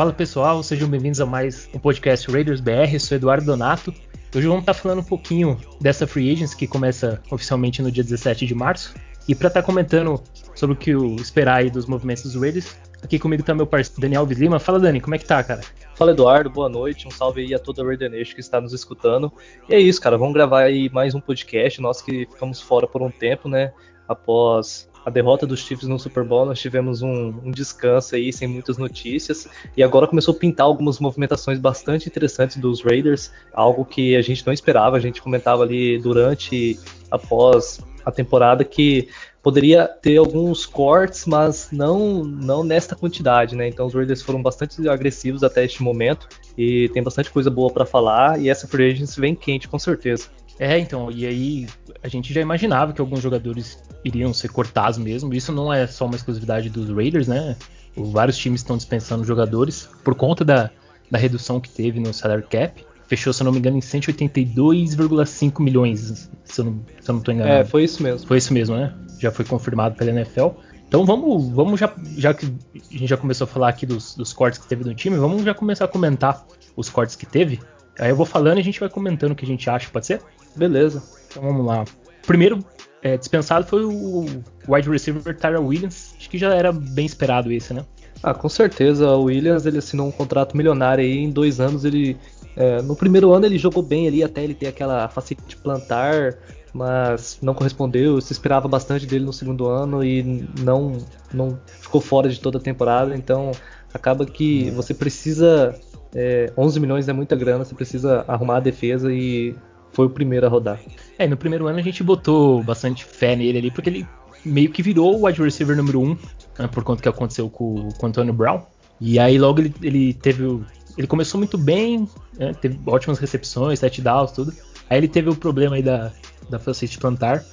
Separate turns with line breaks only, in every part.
Fala pessoal, sejam bem-vindos a mais um podcast Raiders BR. Eu sou Eduardo Donato. Hoje vamos estar falando um pouquinho dessa free agents que começa oficialmente no dia 17 de março. E para estar comentando sobre o que esperar aí dos movimentos dos Raiders, aqui comigo está meu parceiro Daniel Lima. Fala Dani, como é que tá, cara?
Fala Eduardo, boa noite, um salve aí a toda a Raider Nation que está nos escutando. E é isso, cara, vamos gravar aí mais um podcast, nós que ficamos fora por um tempo, né? Após a derrota dos Chiefs no Super Bowl, nós tivemos um, um, descanso aí, sem muitas notícias, e agora começou a pintar algumas movimentações bastante interessantes dos Raiders, algo que a gente não esperava, a gente comentava ali durante, após a temporada, que poderia ter alguns cortes, mas não, não nesta quantidade, né? Então os Raiders foram bastante agressivos até este momento, e tem bastante coisa boa para falar, e essa free agency vem quente, com certeza.
É, então, e aí a gente já imaginava que alguns jogadores iriam ser cortados mesmo. Isso não é só uma exclusividade dos Raiders, né? Vários times estão dispensando jogadores por conta da, da redução que teve no salary cap. Fechou, se eu não me engano, em 182,5 milhões, se eu, não, se eu não tô enganado.
É, foi isso mesmo.
Foi isso mesmo, né? Já foi confirmado pela NFL. Então vamos, vamos já, já que a gente já começou a falar aqui dos, dos cortes que teve no time, vamos já começar a comentar os cortes que teve. Aí eu vou falando e a gente vai comentando o que a gente acha, pode ser?
Beleza.
Então vamos lá. Primeiro é, dispensado foi o wide receiver Tyra Williams. Acho que já era bem esperado esse, né?
Ah, com certeza. O Williams ele assinou um contrato milionário aí. Em dois anos ele. É, no primeiro ano ele jogou bem ali até ele ter aquela de plantar, mas não correspondeu. Se esperava bastante dele no segundo ano e não, não ficou fora de toda a temporada. Então acaba que você precisa. É, 11 milhões é muita grana, você precisa arrumar a defesa e foi o primeiro a rodar.
É, no primeiro ano a gente botou bastante fé nele ali, porque ele meio que virou o wide receiver número 1, um, né, por conta que aconteceu com, com o Antonio Brown. E aí logo ele, ele teve. Ele começou muito bem, né, teve ótimas recepções, sete downs, tudo. Aí ele teve o problema aí da, da facility plantar.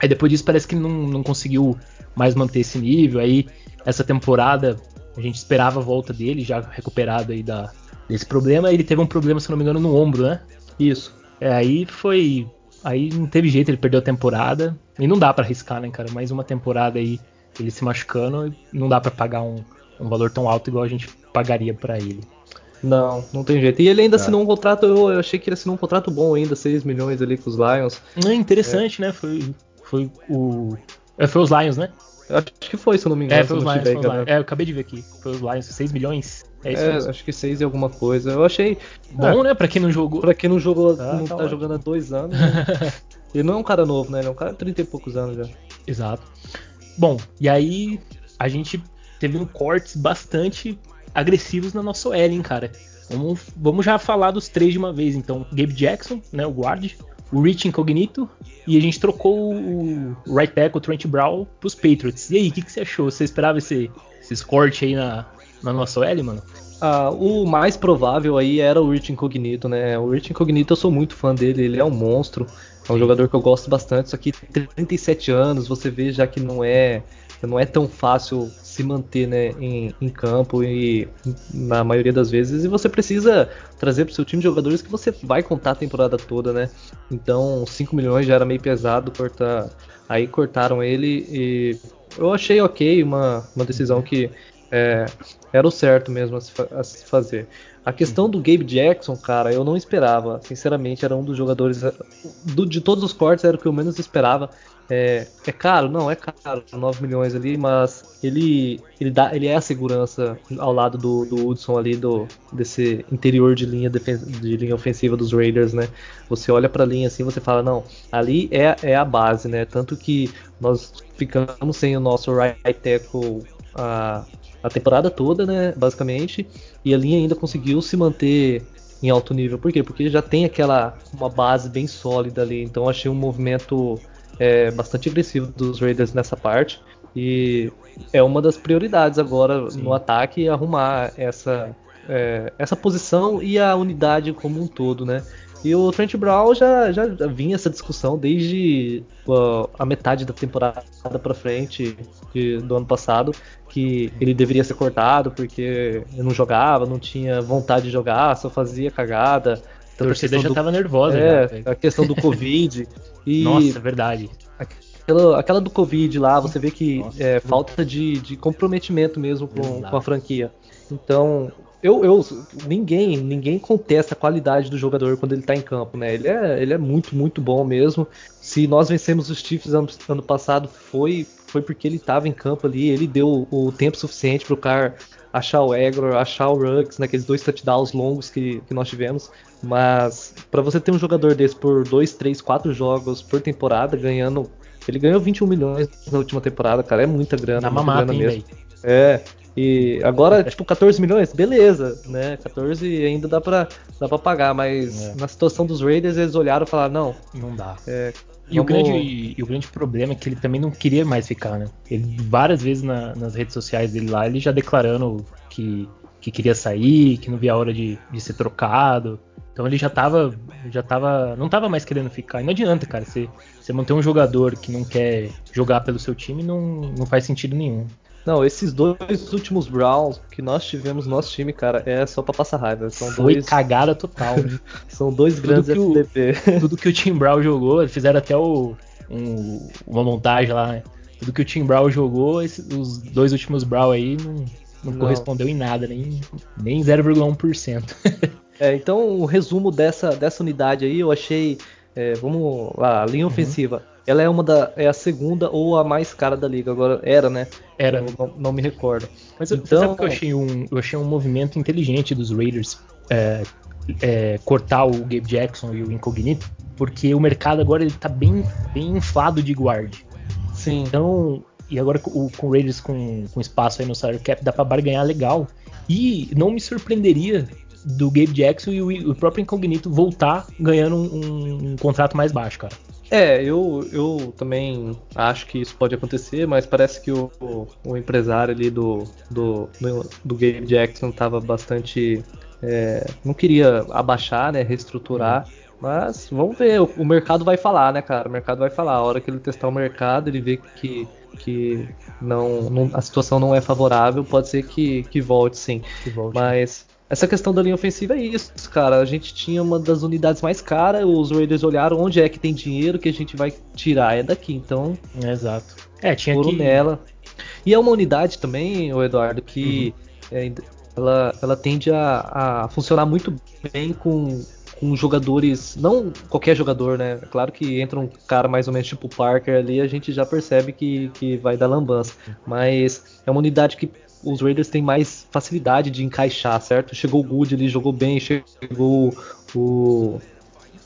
Aí depois disso parece que não, não conseguiu mais manter esse nível. Aí essa temporada a gente esperava a volta dele, já recuperado aí da, desse problema. Ele teve um problema, se não me engano, no ombro, né?
Isso.
É, aí foi. Aí não teve jeito, ele perdeu a temporada. E não dá para arriscar, né, cara? Mais uma temporada aí, ele se machucando, não dá para pagar um, um valor tão alto igual a gente pagaria para ele.
Não, não tem jeito. E ele ainda é. assinou um contrato, eu, eu, achei que ele assinou um contrato bom ainda, 6 milhões ali com os Lions.
É interessante, é. né? Foi, foi o. É, foi os Lions, né?
Acho que foi, se eu não me engano.
É, foi os Lions, foi os Lions. É, eu acabei de ver aqui. Foi os Lions, 6 milhões.
É, isso é acho que 6 e alguma coisa. Eu achei.
Bom, né? Pra quem não jogou.
Pra quem não jogou, ah, não tá, tá jogando há dois anos. Né? ele não é um cara novo, né? Ele é um cara de 30 e poucos anos já.
Exato. Bom, e aí a gente teve um cortes bastante agressivos na nossa OL, hein, cara. Vamos, vamos já falar dos três de uma vez, então. Gabe Jackson, né, o guard, o Rich Incognito, e a gente trocou o right tackle, o Trent Brown, pros Patriots. E aí, o que, que, você achou? Você esperava esse, esse corte aí na, na nossa OL, mano?
Ah, o mais provável aí era o Rich Incognito, né? O Rich Incognito eu sou muito fã dele, ele é um monstro, é um jogador que eu gosto bastante, só que 37 anos, você vê já que não é, não é tão fácil se manter né, em, em, campo e na maioria das vezes e você precisa trazer para seu time jogadores que você vai contar a temporada toda, né? Então 5 milhões já era meio pesado cortar, aí cortaram ele e eu achei ok, uma, uma decisão que é, era o certo mesmo a se, a se, fazer. A questão do Gabe Jackson, cara, eu não esperava. Sinceramente, era um dos jogadores. Do, de todos os cortes, era o que eu menos esperava. É, é caro? Não, é caro, 9 milhões ali, mas ele, ele, dá, ele é a segurança ao lado do, do Hudson ali, do, desse interior de linha, de linha ofensiva dos Raiders, né? Você olha pra linha assim você fala, não, ali é, é a base, né? Tanto que nós ficamos sem o nosso right tackle a, a temporada toda, né? Basicamente, e a linha ainda conseguiu se manter em alto nível. Por quê? Porque já tem aquela uma base bem sólida ali. Então achei um movimento é, bastante agressivo dos Raiders nessa parte. E é uma das prioridades agora Sim. no ataque arrumar essa, é, essa posição e a unidade como um todo, né? E o Trent Brown já, já, já vinha essa discussão desde uh, a metade da temporada para frente de, do ano passado, que ele deveria ser cortado porque não jogava, não tinha vontade de jogar, só fazia cagada.
A torcida já do, tava nervosa.
É, já, a questão do Covid.
E Nossa, verdade.
Aquela, aquela do Covid lá, você vê que Nossa, é falta de, de comprometimento mesmo com, com a franquia. Então, eu, eu, ninguém, ninguém contesta a qualidade do jogador quando ele tá em campo, né? Ele é, ele é muito, muito bom mesmo. Se nós vencemos os Chiefs ano, ano passado, foi, foi porque ele tava em campo ali, ele deu o tempo suficiente pro cara achar o Egor, achar o Ruggs naqueles dois touchdowns longos que, que nós tivemos. Mas para você ter um jogador desse por dois, três, quatro jogos por temporada, ganhando. Ele ganhou 21 milhões na última temporada, cara. É muita grana. Na
mamata,
grana
mesmo.
É. E agora, tipo, 14 milhões, beleza, né? 14 ainda dá pra, dá pra pagar, mas é. na situação dos Raiders eles olharam e falaram, não.
Não dá. É, e, vamos... o grande, e o grande problema é que ele também não queria mais ficar, né? Ele várias vezes na, nas redes sociais dele lá, ele já declarando que, que queria sair, que não via a hora de, de ser trocado. Então ele já tava, já tava, não tava mais querendo ficar. E não adianta, cara, você, você manter um jogador que não quer jogar pelo seu time não, não faz sentido nenhum.
Não, esses dois últimos Browns que nós tivemos no nosso time, cara, é só pra passar raiva. São
Foi
dois...
cagada total. Né?
São dois tudo grandes
que FDP. O, tudo que o Tim Brown jogou, fizeram até o, um, uma montagem lá, né? Tudo que o Tim Brown jogou, esses, os dois últimos Brown aí não, não, não. correspondeu em nada, nem, nem 0,1%.
é, então o resumo dessa, dessa unidade aí, eu achei. É, vamos lá, a linha uhum. Ela é uma da. É a segunda ou a mais cara da liga. Agora era, né?
Era.
Não, não, me recordo.
Mas então, sabe que eu achei um. Eu achei um movimento inteligente dos Raiders é, é, cortar o Gabe Jackson e o Incognito, porque o mercado agora ele tá bem, bem inflado de guard.
Sim.
Então. E agora com, o Raiders com, com espaço aí no salary cap dá pra barganhar legal. E não me surpreenderia do Gabe Jackson e o, o próprio Incognito voltar ganhando um, um, um contrato mais baixo, cara.
É, eu, eu também acho que isso pode acontecer, mas parece que o, o, empresário ali do, do, do, do Gabe Jackson estava bastante. É, não queria abaixar, né? Reestruturar. Mas vamos ver, o, o, mercado vai falar, né, cara? O mercado vai falar. A hora que ele testar o mercado, ele vê que, que não, não a situação não é favorável, pode ser que, que volte sim. Que volte. Mas essa questão da linha ofensiva é isso, cara. A gente tinha uma das unidades mais caras, os Raiders olharam onde é que tem dinheiro que a gente vai tirar, é daqui, então.
exato. É, tinha
foram
que...
nela. E é uma unidade também, o Eduardo, que uhum. é, ela, ela tende a, a funcionar muito bem com, com jogadores, não qualquer jogador, né? Claro que entra um cara mais ou menos tipo Parker ali, a gente já percebe que, que vai dar lambança. Mas é uma unidade que os Raiders têm mais facilidade de encaixar, certo? Chegou o Good, ele jogou bem, chegou o,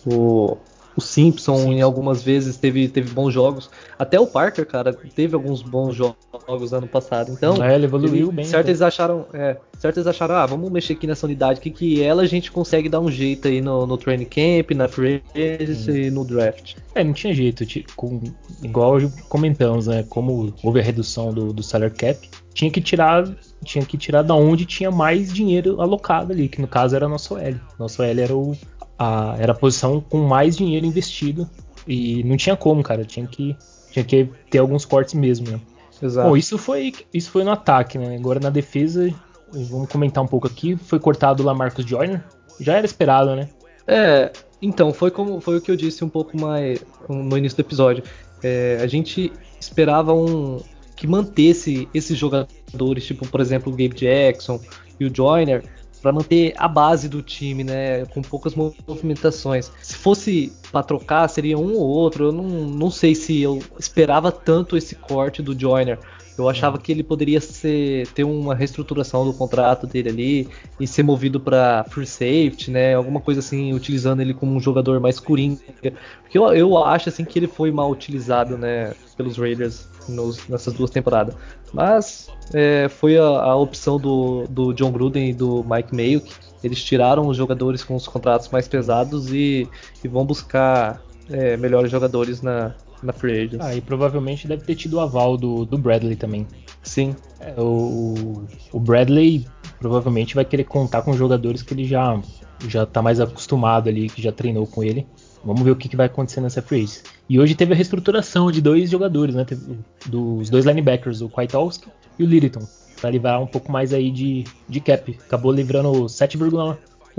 o, o Simpson Sim. em algumas vezes teve, teve bons jogos. Até o Parker, cara, teve alguns bons jogos ano passado. Então,
é, ele evoluiu ele, bem.
Certo, né? eles acharam, é, certo, eles acharam, ah, vamos mexer aqui nessa unidade, que que ela a gente consegue dar um jeito aí no, no training camp, na free e no draft.
É, não tinha jeito, com, igual comentamos, né? Como houve a redução do, do salary cap, tinha que tirar tinha que tirar da onde tinha mais dinheiro alocado ali, que no caso era nosso L. Nosso L era o a, era a posição com mais dinheiro investido e não tinha como, cara, tinha que tinha que ter alguns cortes mesmo, né?
Exato.
Bom, isso foi isso foi no ataque, né? Agora na defesa, vamos comentar um pouco aqui, foi cortado lá Marcos Joyner. Já era esperado, né?
É, então, foi como foi o que eu disse um pouco mais no início do episódio. É, a gente esperava um, que mantesse esses jogadores, tipo, por exemplo, o Gabe Jackson e o Joyner, para manter a base do time, né, com poucas movimentações. Se fosse para trocar, seria um ou outro. Eu não, não sei se eu esperava tanto esse corte do Joyner. Eu achava que ele poderia ser, ter uma reestruturação do contrato dele ali e ser movido para free safety, né? Alguma coisa assim, utilizando ele como um jogador mais coringa. Porque eu, eu acho assim que ele foi mal utilizado, né, pelos Raiders nos, nessas duas temporadas. Mas é, foi a, a, opção do, do John Gruden e do Mike Mayo. Que eles tiraram os jogadores com os contratos mais pesados e, e vão buscar é, melhores jogadores na, na Free Agents.
Ah, e provavelmente deve ter tido o aval do, do Bradley também.
Sim.
É, o, o Bradley provavelmente vai querer contar com jogadores que ele já já tá mais acostumado ali, que já treinou com ele. Vamos ver o que, que vai acontecer nessa free E hoje teve a reestruturação de dois jogadores, né? Teve, dos dois linebackers, o Kwiatkowski e o Littleton, para livrar um pouco mais aí de, de cap. Acabou livrando 7,1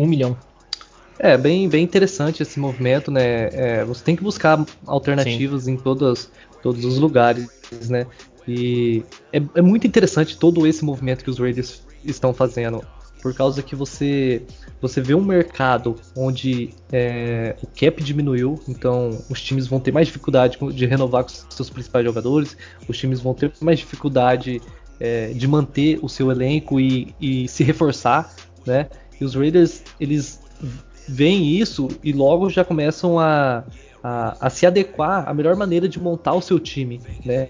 milhão.
É, bem, bem interessante esse movimento, né? É, você tem que buscar alternativas Sim. em todos, todos os lugares, né? E é, é, muito interessante todo esse movimento que os Raiders estão fazendo, por causa que você você vê um mercado onde é, o cap diminuiu, então os times vão ter mais dificuldade de renovar com seus principais jogadores, os times vão ter mais dificuldade é, de manter o seu elenco e, e se reforçar, né? E os Raiders eles veem isso e logo já começam a, a, a se adequar à melhor maneira de montar o seu time, né?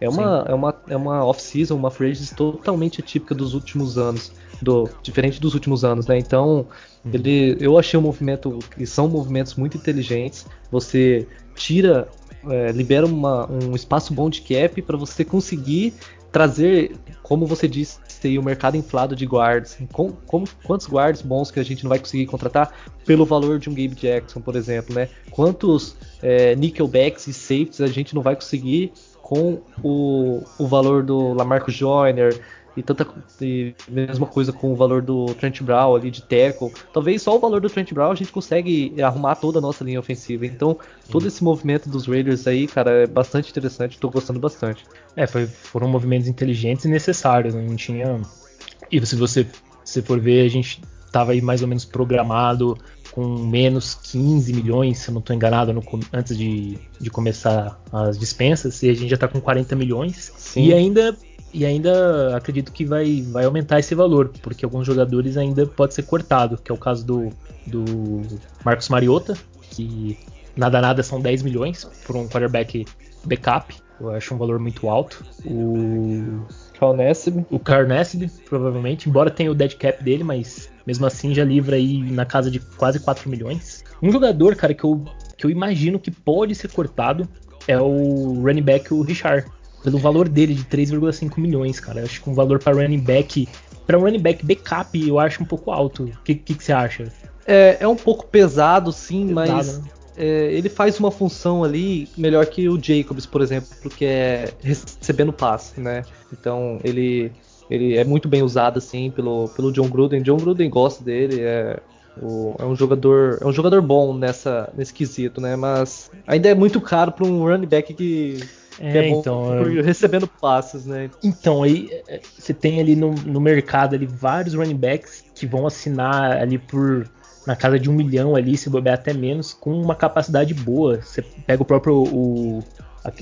É uma, é uma, é uma off-season, uma free totalmente atípica dos últimos anos, do diferente dos últimos anos, né? Então, uhum. ele, eu achei o um movimento, e são movimentos muito inteligentes. Você tira, é, libera uma, um espaço bom de cap para você conseguir trazer, como você disse, o mercado inflado de guards. Com, como, quantos guards bons que a gente não vai conseguir contratar pelo valor de um Gabe Jackson, por exemplo, né? Quantos é, nickelbacks e safeties a gente não vai conseguir com o, o valor do Lamarcus Joyner, e tanta e mesma coisa com o valor do Trent Brown ali de tackle. Talvez só o valor do Trent Brown a gente consegue arrumar toda a nossa linha ofensiva. Então, todo esse movimento dos Raiders aí, cara, é bastante interessante, estou gostando bastante.
É, foi, foram movimentos inteligentes e necessários, né? não tinha E se você se for ver, a gente estava aí mais ou menos programado com menos 15 milhões, se eu não estou enganado, no, antes de, de começar as dispensas, e a gente já está com 40 milhões. Sim. E ainda e ainda acredito que vai, vai aumentar esse valor, porque alguns jogadores ainda pode ser cortado, que é o caso do, do Marcos Mariota, que nada nada são 10 milhões por um quarterback backup. Eu acho um valor muito alto. O
Carl
O Carl provavelmente, embora tenha o dead cap dele, mas mesmo assim já livra aí na casa de quase 4 milhões. Um jogador, cara, que eu, que eu imagino que pode ser cortado é o running back, o Richard pelo valor dele de 3,5 milhões, cara. Eu acho que um valor para running back, para um running back backup, eu acho um pouco alto. O que, que, que, você acha?
É, é um pouco pesado, sim, pesado, mas né? é, ele faz uma função ali melhor que o Jacobs, por exemplo, que é recebendo passe, né? Então ele ele é muito bem usado assim pelo, pelo John Gruden. John Gruden gosta dele, é, o, é um jogador é um jogador bom nessa nesse quesito, né? Mas ainda é muito caro para um running back que é, é então, recebendo passes, né?
Então, aí é, você tem ali no, no mercado ali vários running backs que vão assinar ali por na casa de um milhão ali, se bobear até menos, com uma capacidade boa. Você pega o próprio o,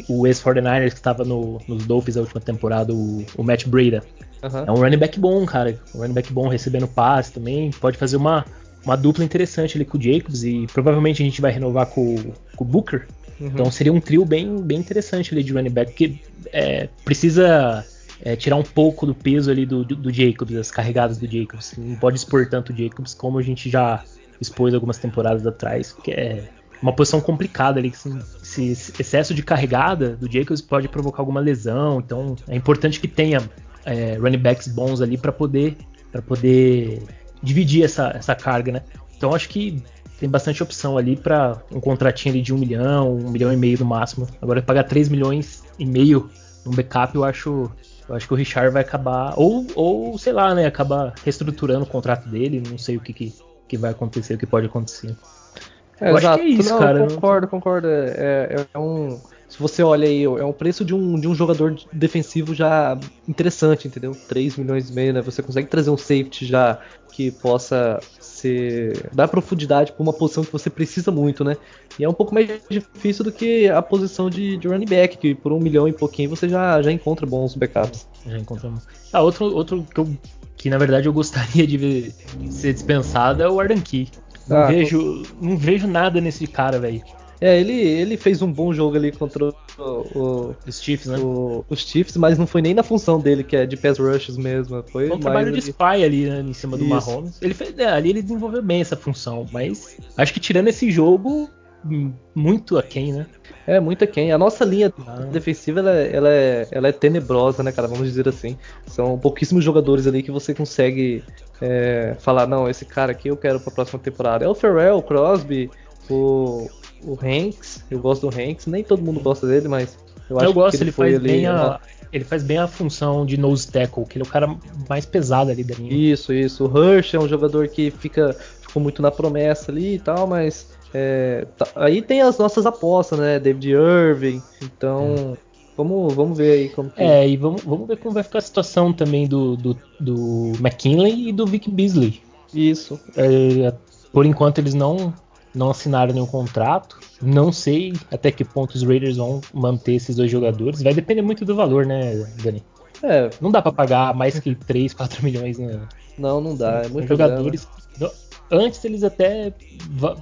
o ex-49ers que estava no, nos Dolphins na última temporada, o, o Matt Breda. Uhum. É um running back bom, cara. Um running back bom recebendo passe também. Pode fazer uma, uma dupla interessante ali com o Jacobs e provavelmente a gente vai renovar com, com o Booker. Uhum. Então seria um trio bem, bem interessante ali de running back, que é, precisa é, tirar um pouco do peso ali do, do, do, Jacobs, as carregadas do Jacobs. Não pode expor tanto o Jacobs como a gente já expôs algumas temporadas atrás, que é uma posição complicada ali. Assim, esse excesso de carregada do Jacobs pode provocar alguma lesão, então é importante que tenha é, running backs bons ali para poder para poder dividir essa, essa carga, né? Então acho que tem bastante opção ali para um contratinho ali de um milhão, um milhão e meio no máximo. Agora pagar 3 milhões e meio num backup, eu acho, eu acho que o Richard vai acabar ou, ou sei lá, né, acabar reestruturando o contrato dele, não sei o que, que, que vai acontecer, o que pode acontecer.
É, eu exato. acho que é isso, não, cara. Concordo, concordo. É, é, um se você olha aí, é um preço de um, de um jogador defensivo já interessante, entendeu? 3 milhões e meio, né? Você consegue trazer um safety já que possa ser dar profundidade para uma posição que você precisa muito, né? E é um pouco mais difícil do que a posição de, de running back, que por um milhão e pouquinho você já, já encontra bons backups.
Já encontramos. Ah, outro, outro que, eu, que na verdade eu gostaria de ver ser dispensado é o Ardan Key. Não, ah, vejo, não vejo nada nesse cara, velho.
É, ele, ele fez um bom jogo ali contra o, o,
os Chiefs, né?
O, os Chiefs, mas não foi nem na função dele, que é de pass rushes mesmo. Foi,
foi um trabalho de spy ali, né, em cima do Isso. Mahomes. Ele fez, é, ali ele desenvolveu bem essa função, mas acho que tirando esse jogo, muito aquém, né?
É, muito aquém. A nossa linha ah. defensiva, ela, ela, é, ela é tenebrosa, né, cara? Vamos dizer assim. São pouquíssimos jogadores ali que você consegue é, falar, não, esse cara aqui eu quero pra próxima temporada. É o Ferrell, o Crosby, o, o Hanks, eu gosto do Hanks, nem todo mundo gosta dele, mas
eu acho eu gosto, que ele, ele faz ali, bem a, ele faz bem a função de nose tackle, que ele é o cara mais pesado ali da linha.
Isso, isso. O Hirsch é um jogador que fica ficou muito na promessa ali e tal, mas é, tá, aí tem as nossas apostas, né? David Irving, então vamos, vamos ver aí como
que... É, e vamos, vamos ver como vai ficar a situação também do, do, do McKinley e do Vic Beasley.
Isso.
É, por enquanto eles não não assinaram nenhum contrato. Não sei até que ponto os Raiders vão manter esses dois jogadores. Vai depender muito do valor, né, Dani? É. Não dá para pagar mais que 3, 4 milhões, né?
Não, não dá. É muito
jogadores. Grana. Antes eles até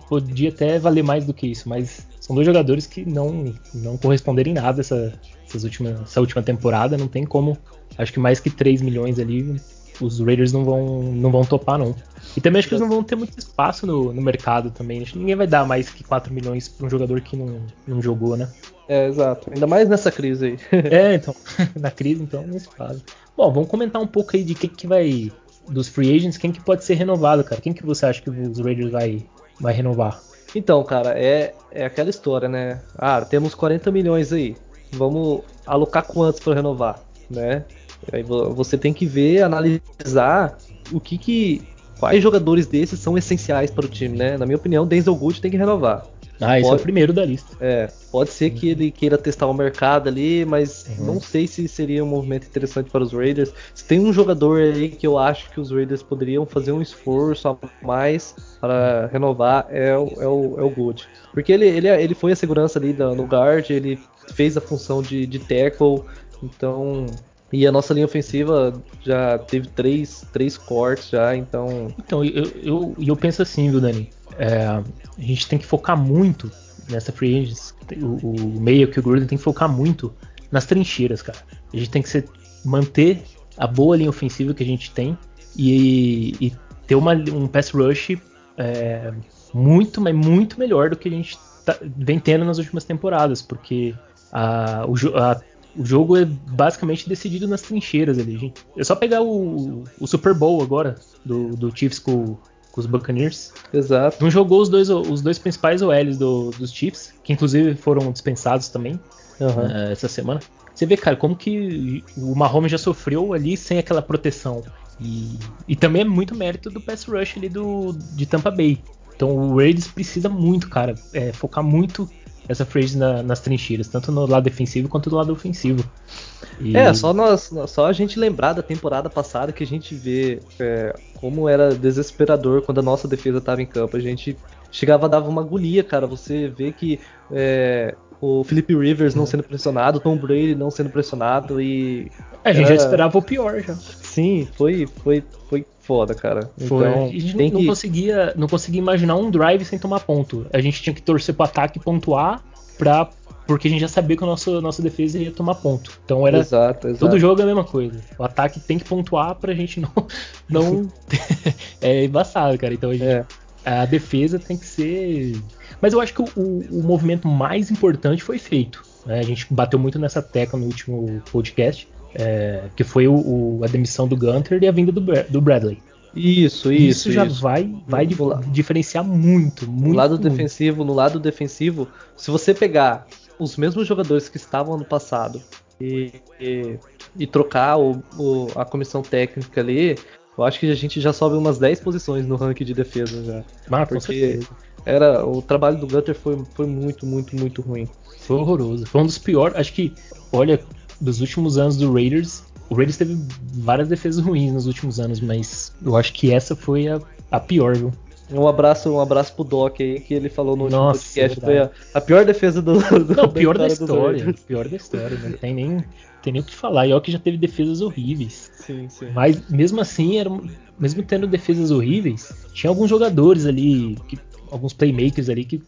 podia até valer mais do que isso, mas são dois jogadores que não não corresponderam em nada essa, essas últimas, essa última temporada. Não tem como. Acho que mais que 3 milhões ali os Raiders não vão, não vão topar, não. E também acho que eles não vão ter muito espaço no, no mercado também. Acho que ninguém vai dar mais que 4 milhões para um jogador que não, não jogou, né?
É, exato. Ainda mais nessa crise aí.
é, então. Na crise, então, não se fala. Bom, vamos comentar um pouco aí de quem que vai. Dos free agents, quem que pode ser renovado, cara? Quem que você acha que os Raiders vai, vai renovar?
Então, cara, é, é aquela história, né? Ah, temos 40 milhões aí. Vamos alocar quantos para renovar, né? Aí você tem que ver, analisar o que que quais jogadores desses são essenciais para o time, né? Na minha opinião, Denzel Good tem que renovar.
Ah, esse pode, é o primeiro da lista.
É, pode ser que ele queira testar o mercado ali, mas uhum. não sei se seria um movimento interessante para os Raiders. Se tem um jogador aí que eu acho que os Raiders poderiam fazer um esforço a mais para renovar, é o, é o, é o Good. Porque ele, ele, ele foi a segurança ali no guard, ele fez a função de, de tackle, então e a nossa linha ofensiva já teve três, três cortes já, então.
Então, eu, eu, eu penso assim, viu, Dani? É, a gente tem que focar muito nessa free agents. O, o meio que o Gruden tem que focar muito nas trincheiras, cara. A gente tem que ser, manter a boa linha ofensiva que a gente tem e, e ter uma, um pass rush é, muito, mas muito melhor do que a gente tá, vem tendo nas últimas temporadas, porque a, a o jogo é basicamente decidido nas trincheiras ali, gente. É só pegar o, o Super Bowl agora, do, do Chiefs com, com os Buccaneers.
Exato.
Não jogou os dois, os dois principais OLs do, dos Chiefs, que inclusive foram dispensados também uhum. uh, essa semana. Você vê, cara, como que o Mahomes já sofreu ali sem aquela proteção. E, e também é muito mérito do pass rush ali do, de Tampa Bay. Então o Raiders precisa muito, cara, é, focar muito essa frase na, nas trincheiras, tanto no lado defensivo quanto no lado ofensivo.
E... É, só, nós, só a gente lembrar da temporada passada que a gente vê é, como era desesperador quando a nossa defesa estava em campo. A gente chegava a dar uma agonia, cara. Você vê que é, o Felipe Rivers não sendo pressionado, Tom Brady não sendo pressionado e.
É, a gente era... já esperava o pior já.
Sim, foi, foi, foi foda, cara.
Foi. Então, a gente não, que... conseguia, não conseguia imaginar um drive sem tomar ponto. A gente tinha que torcer pro ataque pontuar pra. Porque a gente já sabia que a nossa, nossa defesa ia tomar ponto. Então era.
Exato, exato.
Todo jogo é a mesma coisa. O ataque tem que pontuar pra gente não. não é embaçado, cara. Então a, gente, é. A defesa tem que ser. Mas eu acho que o, o, o movimento mais importante foi feito. Né? A gente bateu muito nessa tecla no último podcast é, que foi o, a demissão do Gunter e a vinda do, do Bradley.
Isso, isso.
Isso já isso. vai, vai diferenciar muito, muito.
No lado
muito.
defensivo, no lado defensivo, se você pegar os mesmos jogadores que estavam no passado e, e, e trocar o, o, a comissão técnica ali, eu acho que a gente já sobe umas 10 posições no ranking de defesa já.
Ah, porque
era o trabalho do Gunter foi, foi muito, muito, muito ruim.
Foi horroroso. Foi um dos piores. Acho que, olha, dos últimos anos do Raiders, o Raiders teve várias defesas ruins nos últimos anos, mas eu acho que essa foi a, a pior, viu?
Um abraço, um abraço pro Doc aí, que ele falou no último Nossa, podcast. Foi a, a, pior defesa do.
do não, pior da história. Pior da história, não tem nem, tem nem o que falar. E que já teve defesas horríveis.
Sim, sim.
Mas mesmo assim, era, mesmo tendo defesas horríveis, tinha alguns jogadores ali, que, alguns playmakers ali que.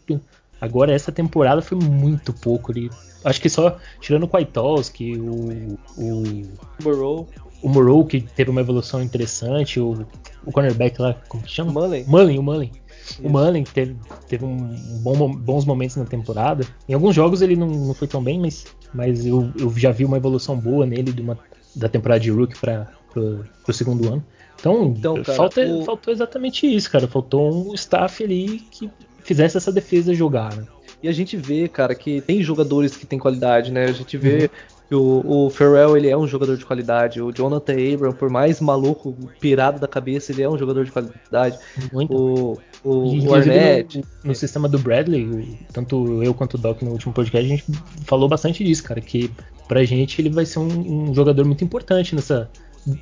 Agora essa temporada foi muito pouco ali. Acho que só tirando o Kwiatkowski, o, o
Morrow.
O Morrow, que teve uma evolução interessante, o, o cornerback lá, como que chama?
Mullen.
Mullen, o Mullen. O Mullen teve, teve um bom, bons momentos na temporada. Em alguns jogos ele não, não foi tão bem, mas, mas eu, eu já vi uma evolução boa nele uma, da temporada de Rook para o segundo ano. Então, então cara, falta, o... faltou exatamente isso, cara. Faltou um staff ali que fizesse essa defesa jogar, né?
E a gente vê, cara, que tem jogadores que têm qualidade, né? A gente vê o, o Ferrell ele é um jogador de qualidade. O Jonathan Abram, por mais maluco, pirado da cabeça, ele é um jogador de qualidade.
Muito.
O, o,
E,
o Arnett.
no, no sistema do Bradley, tanto eu quanto o Doc no último podcast, a gente falou bastante disso, cara. Que pra gente ele vai ser um, um jogador muito importante nessa,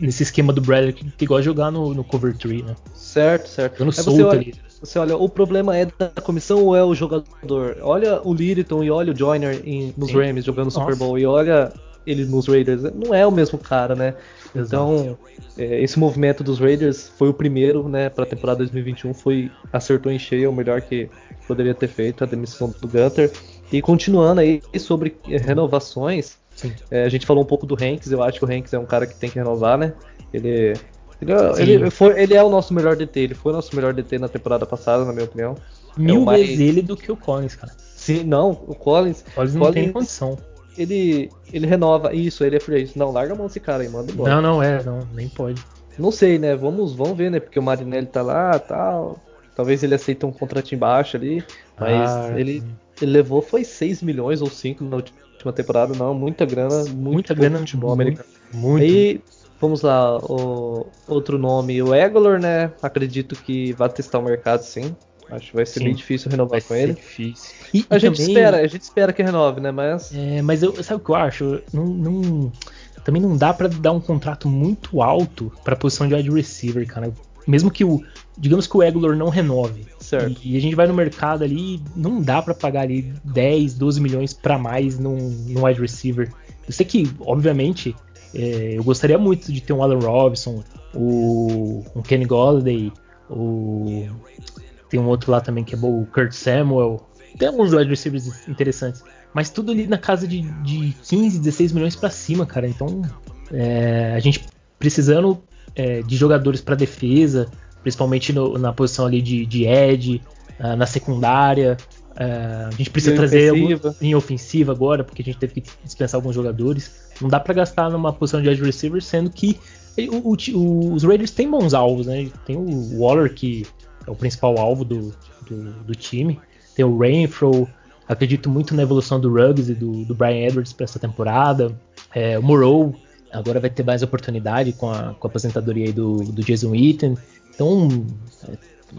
nesse esquema do Bradley que, que gosta de jogar no, no cover 3, né?
Certo, certo.
Jogando
Aí você
solto
olha,
ali.
Você olha, o problema é da comissão ou é o jogador? Olha o Littleton e olha o Joyner em- nos
Sim.
Rams jogando
Nossa.
Super Bowl e olha ele nos Raiders. Não é o mesmo cara, né? Então, é, esse movimento dos Raiders foi o primeiro, né, para a temporada 2021, foi acertou em cheio, é o melhor que poderia ter feito a demissão do Gunter. E continuando aí sobre eh, renovações, é, a gente falou um pouco do Hanks, eu acho que o Hanks é um cara que tem que renovar, né? Ele, ele, é- ele foi, ele é o nosso melhor DT, ele foi o nosso melhor DT na temporada passada, na minha opinião.
Mil
É mais-
vezes ele do que o Collins, cara.
Sim, não, o Collins,
O Collins não tem condição.
ele, ele renova, isso, ele é free agent. Não, larga a mão desse cara aí, manda embora.
Não, não é, não, nem pode.
Não sei, né? Vamos, vamos ver, né? Porque o Marinelli tá lá tal. Talvez ele aceite um contratinho baixo ali. Mas
Ah,
ele, ele levou foi 6 milhões ou 5 na última temporada. Não, muita grana. Muito
Muita
pouco
grana
futebol
muito,
americano.
Muito.
Aí, vamos lá. O, outro nome, o Egolor, né? Acredito que vai testar o mercado sim. Acho que vai ser
Sim.
bem difícil renovar com ele.
difícil. E,
A
e
gente
também-
espera, a gente espera que renove, né? Mas.
É, mas eu, sabe o que eu acho? Não, não- também não dá pra dar um contrato muito alto pra posição de wide receiver, cara. Mesmo que o, digamos que o Egolor não renove.
Certo.
E, a gente vai no mercado ali, não dá pra pagar ali 10, 12 milhões pra mais num, num wide receiver. Eu sei que, obviamente, eu gostaria muito de ter um Allen Robinson, o, um Kenny Golladay, o tem um outro lá também que é bom, o Kurt Samuel. Tem alguns wide receivers interessantes. Mas tudo ali na casa de, de 15, 16 milhões pra cima, cara. Então, é, a gente precisando é, de jogadores pra defesa, principalmente no- na posição ali de, de edge, ah, na secundária. ah, a gente precisa trazer
ofensiva.
algum- linha ofensiva agora, porque a gente teve que dispensar alguns jogadores. Não dá pra gastar numa posição de wide receiver, sendo que o- o os Raiders têm bons alvos, né? Tem o Waller, que é o principal alvo do, do, do time. Tem o Renfro. Acredito muito na evolução do Ruggs e do, do Brian Edwards para essa temporada. É, o Moreau agora vai ter mais oportunidade com a, com a aposentadoria do, do Jason Witten. Então,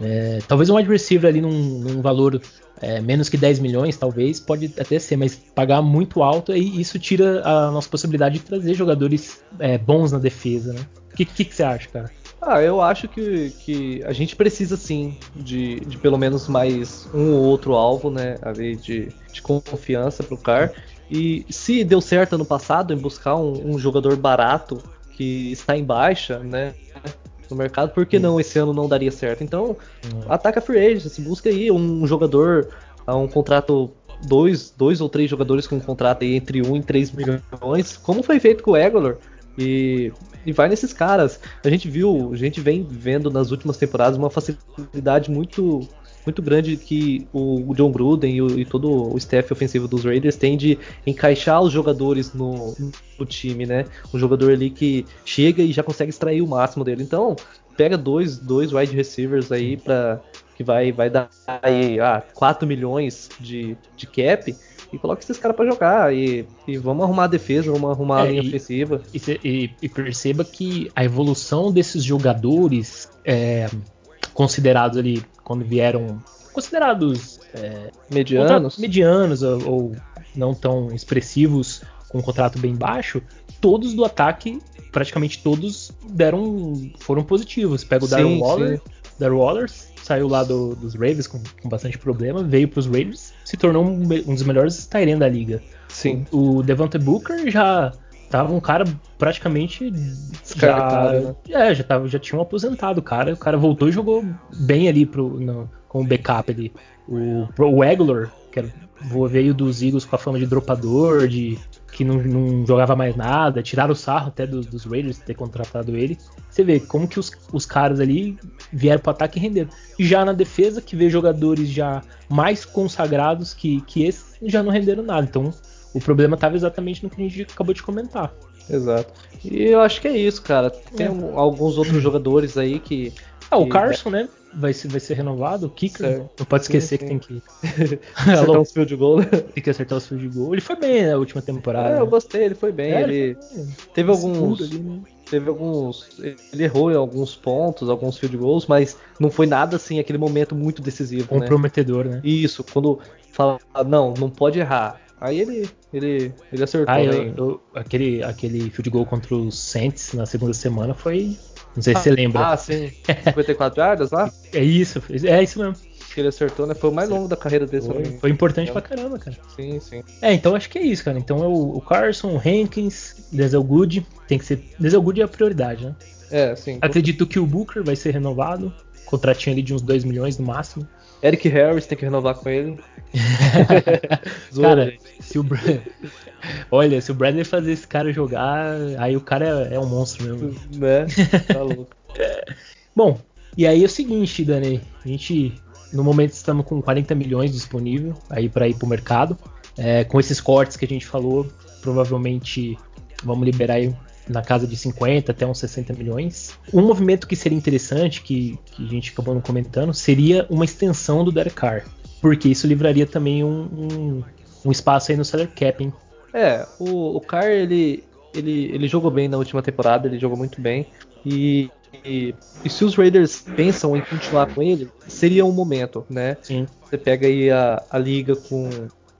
é, talvez um wide receiver ali num, num valor é, menos que 10 milhões, talvez, pode até ser, mas pagar muito alto, aí isso tira a nossa possibilidade de trazer jogadores é, bons na defesa, né? O que, que, que você acha, cara?
Ah, eu acho que, que a gente precisa sim de, de pelo menos mais um ou outro alvo, né? Ali de, de confiança pro Car. E se deu certo ano passado em buscar um, um jogador barato que está em baixa, né? No mercado, por que não esse ano não daria certo? Então, ataca a free agent, busca aí um jogador a um contrato. Dois, dois ou três jogadores com um contrato aí entre 1 e 3 milhões, como foi feito com o Egolor. E, e vai nesses caras. A gente viu, a gente vem vendo nas últimas temporadas uma facilidade muito muito grande que o, John Gruden e, o- e todo o staff ofensivo dos Raiders tem de encaixar os jogadores no, no time, né? Um jogador ali que chega e já consegue extrair o máximo dele. Então, pega dois, dois wide receivers aí para que vai, vai dar aí ah, 4 milhões de, de cap e coloca esses caras para jogar e, e vamos arrumar a defesa, vamos arrumar a
É,
linha
e-
ofensiva.
E, e- e perceba que a evolução desses jogadores é, considerados ali quando vieram considerados é,
Medianos.
medianos ou, ou não tão expressivos com um contrato bem baixo, todos do ataque, praticamente todos deram foram positivos. Pega o Darren Waller. Darren Waller saiu lá do- dos Ravens com, com bastante problema, veio para os Raiders, se tornou um, um dos melhores Tyrene da liga.
Sim.
O Devante Booker já tava um cara praticamente
Descartado, né?
já, é, já, tava, já tinham aposentado o cara. O cara voltou e jogou bem ali pro, com o backup ali. O, o Egglor, que era, veio dos Eagles com a fama de dropador, de que não, não jogava mais nada, tiraram o sarro até dos, dos Raiders ter contratado ele. Você vê como que os, os caras ali vieram pro ataque e renderam. Já na defesa, que vê jogadores já mais consagrados que, que esses, já não renderam nada. Então, o problema estava exatamente no que a gente acabou de comentar.
Exato. E eu acho que é isso, cara. Tem
É.
alguns outros jogadores aí que
Ah, o Carson, né? Vai ser, vai ser renovado, o Kicker.
Certo.
Não pode esquecer
Sim,
que
sim.
tem que.
Acertar uns field goal, né?
tem que acertar os field de gol. Ele foi bem na última temporada.
É, eu
né?
gostei, ele foi bem.
É,
ele
foi bem.
teve
Seguro
alguns.
ali, né?
Teve alguns. Ele errou em alguns pontos, alguns field goals, mas não foi nada assim, aquele momento muito decisivo, né?
Comprometedor, né?
Isso, quando fala, não, não pode errar. Aí ele, ele, ele acertou,
Ah,
né?
eu, eu- aquele, aquele field goal contra os Saints na segunda semana foi. Não sei se você lembra.
Ah, sim. 54 yardas lá?
É isso, é isso mesmo.
Que ele acertou, né? Foi o mais longo da carreira dele. eu
Foi, foi importante pra caramba, cara.
Sim, sim.
É, então acho que é isso, cara. Então é o, o Carson, o Hankins, Denzel Good. Tem que ser. Denzel Good é a prioridade, né?
É, sim.
Acredito que o Booker vai ser renovado. Contratinho ali de uns 2 milhões no máximo.
Eric Harris tem que renovar com ele. Zoa,
Cara,
gente.
se o Bra- Olha, se o Bradley fazer esse cara jogar, aí o cara é, é um monstro mesmo.
né? Tá louco.
Bom, e aí é o seguinte, Dani, a gente no momento estamos com 40 milhões disponível aí para ir pro mercado. É, com esses cortes que a gente falou, provavelmente vamos liberar aí na casa de 50 até uns 60 milhões. Um movimento que seria interessante, que, que a gente acabou não comentando, seria uma extensão do Derek Carr. Porque isso livraria também um, um, um espaço aí no salary cap, hein?
É, o, o Carr, ele, ele, ele jogou bem na última temporada, ele jogou muito bem. E, e, e se os Raiders pensam em continuar com ele, seria um momento, né?
Sim.
Você pega aí a, a liga com,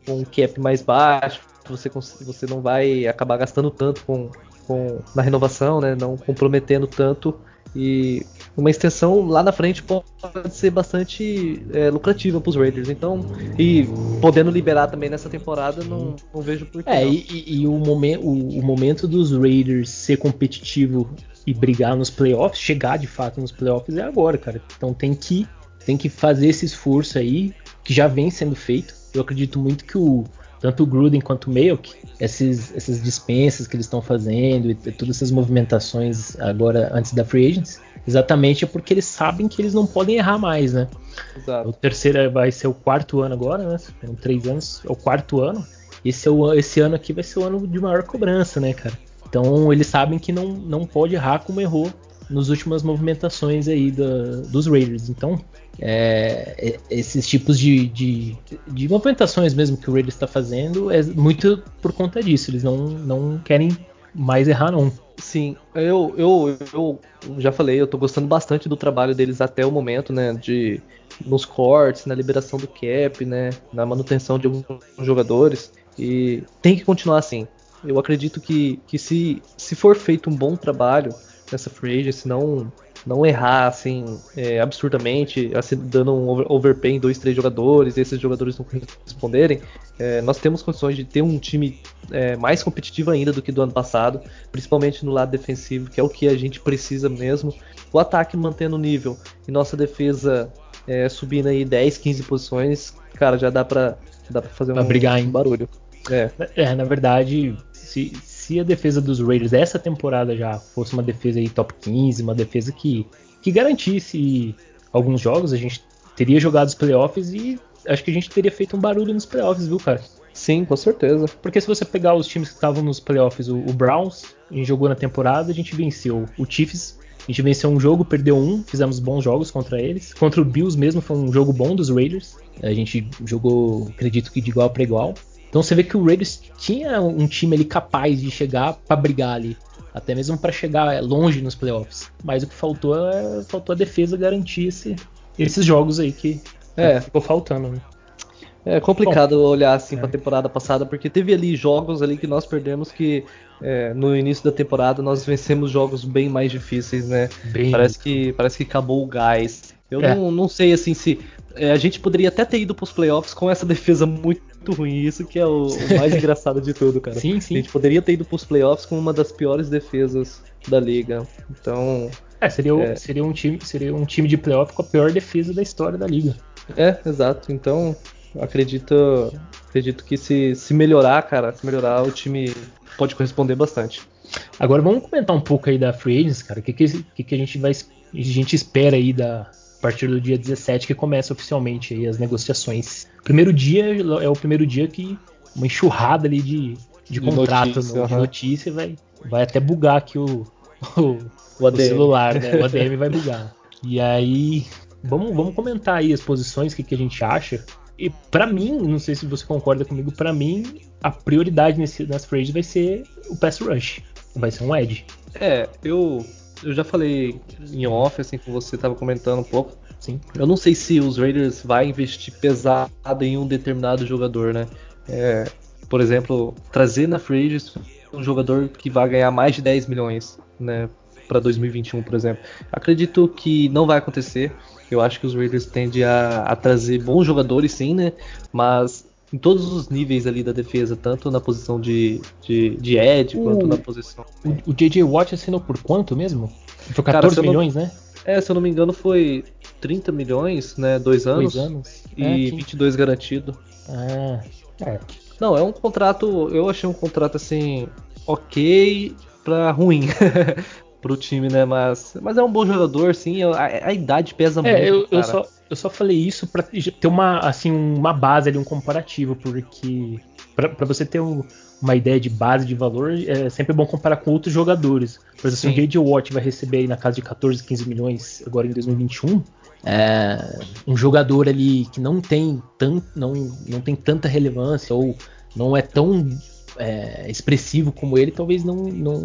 com um cap mais baixo, você, você não vai acabar gastando tanto com, com, na renovação, né? Não comprometendo tanto. E uma extensão lá na frente pode ser bastante é, lucrativa para os Raiders. Então, e podendo liberar também nessa temporada, não, não vejo por que.
É,
não.
e, e- e o, momen- o- o momento dos Raiders ser competitivo e brigar nos playoffs, chegar de fato nos playoffs é agora, cara. Então tem que, tem que fazer esse esforço aí, que já vem sendo feito. Eu acredito muito que o tanto o Gruden quanto o Mayock, esses, essas dispensas que eles estão fazendo e todas essas movimentações agora antes da free agents, exatamente é porque eles sabem que eles não podem errar mais, né? O
Exato.
terceiro vai ser o quarto ano agora, né? Foram três anos, é o quarto ano. Esse, é o, esse ano aqui vai ser o ano de maior cobrança, né, cara? Então eles sabem que não, não pode errar como errou nas últimas movimentações aí da- dos Raiders. Então, é, esses tipos de, de, de movimentações mesmo que o Raiders está fazendo é muito por conta disso. Eles não, não querem mais errar, não.
Sim, eu, eu, eu já falei, eu tô gostando bastante do trabalho deles até o momento, né? De nos cortes, na liberação do cap, né? Na manutenção de alguns jogadores. E tem que continuar assim. Eu acredito que, que se, se for feito um bom trabalho nessa free agency, não, não errar assim é, absurdamente, assim, dando um over- overpay em dois, três jogadores, e esses jogadores não responderem, é, nós temos condições de ter um time é, mais competitivo ainda do que do ano passado, principalmente no lado defensivo, que é o que a gente precisa mesmo. O ataque mantendo o nível e nossa defesa é, subindo aí 10, 15 posições, cara, já dá pra, dá pra fazer
Pra
um,
brigar,
um barulho. É,
É, na verdade, se, se a defesa dos Raiders essa temporada já fosse uma defesa aí top 15, uma defesa que, que garantisse alguns jogos, a gente teria jogado os playoffs e acho que a gente teria feito um barulho nos playoffs, viu, cara?
sim, com certeza.
Porque se você pegar os times que estavam nos playoffs, o, o Browns, a gente jogou na temporada, a gente venceu o Chiefs, a gente venceu um jogo, perdeu um, fizemos bons jogos contra eles. Contra o Bills mesmo foi um jogo bom dos Raiders. A gente jogou, acredito que de igual para igual. Então você vê que o Raiders tinha um time ali capaz de chegar para brigar ali, até mesmo para chegar longe nos playoffs. Mas o que faltou é faltou a defesa garantir esse- esses jogos aí que
É.
ficou faltando. Né?
É complicado olhar assim
é.
pra temporada passada, porque teve ali jogos ali que nós perdemos que é, no início da temporada nós vencemos jogos bem mais difíceis, né?
Bem,
Parece que, parece que acabou o gás. Eu
É.
não, não sei assim se. é, a gente poderia até ter ido pros playoffs com essa defesa muito ruim. Isso que é o, o mais engraçado de tudo, cara.
Sim,
A
sim.
gente poderia ter ido pros playoffs com uma das piores defesas da liga. Então.
É, seria,
É.
seria, um time, seria um time de playoff com a pior defesa da história da liga.
É, exato. Então, acredito, acredito que se, se melhorar, cara, se melhorar, o time pode corresponder bastante.
Agora vamos comentar um pouco aí da Free Agents, cara. O que, que, que, que a gente vai. A gente espera aí da, a partir do dia 17 que começa oficialmente aí as negociações. Primeiro dia é o primeiro dia que uma enxurrada ali de, de
De
contrato,
notícia,
no- de
aham.
notícia, vai, vai até bugar aqui o, o,
O
o celular, né? O ADM vai bugar. E aí, vamos, vamos comentar aí as posições, o que, que a gente acha. E para mim, não sei se você concorda comigo, para mim a prioridade nesse, nas free vai ser o pass rush, vai ser um edge.
É, eu eu já falei em off, assim, com você estava comentando um pouco.
Sim.
Eu não sei se os Raiders vai investir pesado em um determinado jogador, né? É, por exemplo, trazer na free um jogador que vai ganhar mais de 10 milhões, né? Para 2021, por exemplo. Acredito que não vai acontecer. Eu acho que os Raiders tendem a, a trazer bons jogadores, sim, né? Mas em todos os níveis ali da defesa, tanto na posição de, de, de Ed, quanto na posição.
O, o J.J. Watt assinou por quanto mesmo? Foi 14 Cara, milhões,
não,
né?
É, se eu não me engano, foi 30 milhões, né? Dois anos.
Dois anos.
E é, que... 22 garantido.
Ah, é.
Não, é um contrato. Eu achei um contrato assim. Ok pra ruim. pro time, né? Mas, mas é um bom jogador, sim. A, a idade pesa
é,
muito.
Eu, eu, só, eu só falei isso para ter uma, assim, uma base ali, um comparativo, porque para você ter um, uma ideia de base de valor, é sempre bom comparar com outros jogadores. Por exemplo, se o J.J. Watt vai receber aí na casa de 14, 15 milhões agora em 2021, é, um jogador ali que não tem, tant, não, não tem tanta relevância ou não é tão é, expressivo como ele, talvez não, não,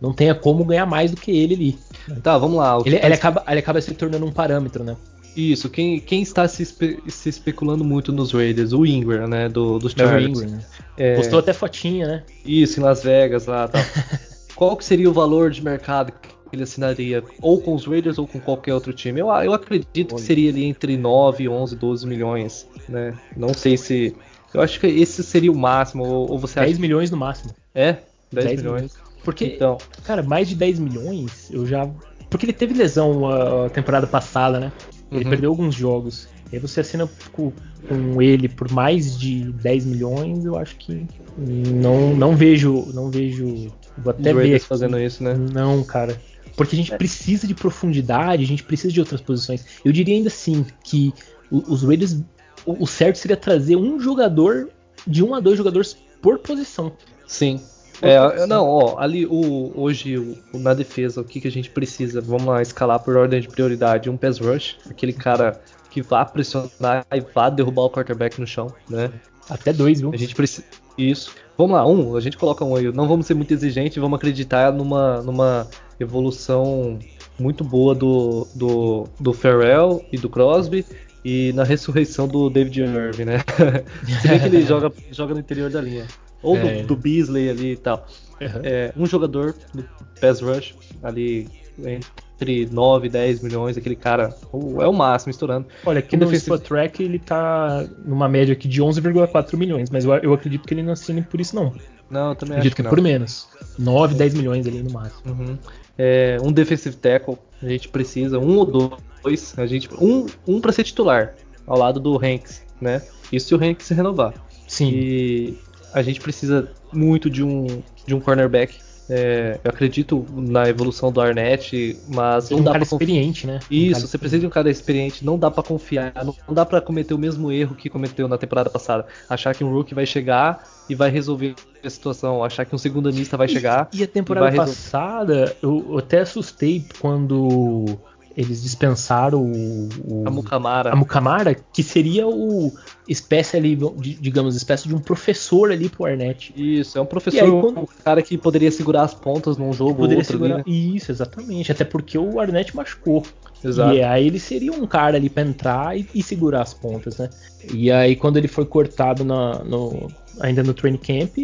não tenha como ganhar mais do que ele ali.
Tá, vamos lá.
Ele, ele, acaba, ele acaba se tornando um parâmetro, né?
Isso, quem, quem está se, espe se, especulando muito nos Raiders? O Ingram, né? Do, dos Chargers. Ingram, né?
É... Postou até fotinha, né?
Isso, em Las Vegas lá tal. Qual que seria o valor de mercado que ele assinaria? Ou com os Raiders ou com qualquer outro time? Eu, eu acredito que seria ali entre 9, 11, 12 milhões, né? Não sei se... Eu acho que esse seria o máximo, ou, ou você
10 acha... milhões no máximo.
É? 10, 10 milhões. milhões.
Porque, então. cara, mais de 10 milhões, eu já... Porque ele teve lesão a temporada passada, né? Ele uhum. perdeu alguns jogos. E aí você assina com, com, ele por mais de 10 milhões, eu acho que não, não vejo. Não vejo. Vou até ver. Aqui.
fazendo isso, né?
Não, cara. Porque a gente precisa de profundidade, a gente precisa de outras posições. Eu diria ainda assim que os Raiders. O certo seria trazer um jogador de um a dois jogadores por posição.
Sim. É, não, ó, ali o, hoje o, na defesa, o que, que a gente precisa? Vamos lá, escalar por ordem de prioridade. Um pass rush, aquele cara que vá pressionar e vá derrubar o quarterback no chão, né?
Até dois, viu?
A gente precisa. Isso. Vamos lá, um, a gente coloca um aí. Não vamos ser muito exigentes, vamos acreditar numa, numa evolução muito boa do, do, do Farrell e do Crosby e na ressurreição do David Irving, né? Se bem que ele joga, joga no interior da linha. Ou é. do, do, Beasley ali e tal. Uhum. É, um jogador do Pass Rush, ali entre 9 e 10 milhões, aquele cara é o máximo estourando.
Olha, aqui no defensive... Track ele tá numa média aqui de 11,4 milhões, mas eu, eu, acredito que ele não assine por isso não.
Não, eu também
acredito
acho que,
que por menos. 9, 10 milhões ali no máximo.
Uhum. É, um defensive tackle, a gente precisa, um ou dois, a gente um, um para ser titular, ao lado do Hanks, né? Isso se o Hanks se renovar.
Sim.
E a gente precisa muito de um, de um cornerback. É, eu acredito na evolução do Arnett, mas
não um dá cara pra experiente, né?
Isso, um você precisa de um cara experiente, não dá para confiar, não, não dá para cometer o mesmo erro que cometeu na temporada passada. Achar que um rookie vai chegar e vai resolver a situação, achar que um segundo anista vai chegar.
E, e a temporada e passada, eu, eu até assustei quando eles dispensaram o, o
a Mukamara.
A Mukamara, que seria o espécie ali, digamos, espécie de um professor ali pro Arnett.
Isso, é um professor, aí, quando... um cara que poderia segurar as pontas num jogo poderia outro segurar...
né? Isso, exatamente, até porque o Arnett machucou. Exato. E aí ele seria um cara ali para entrar e, e, segurar as pontas, né? E aí quando ele foi cortado na, no, ainda no training camp,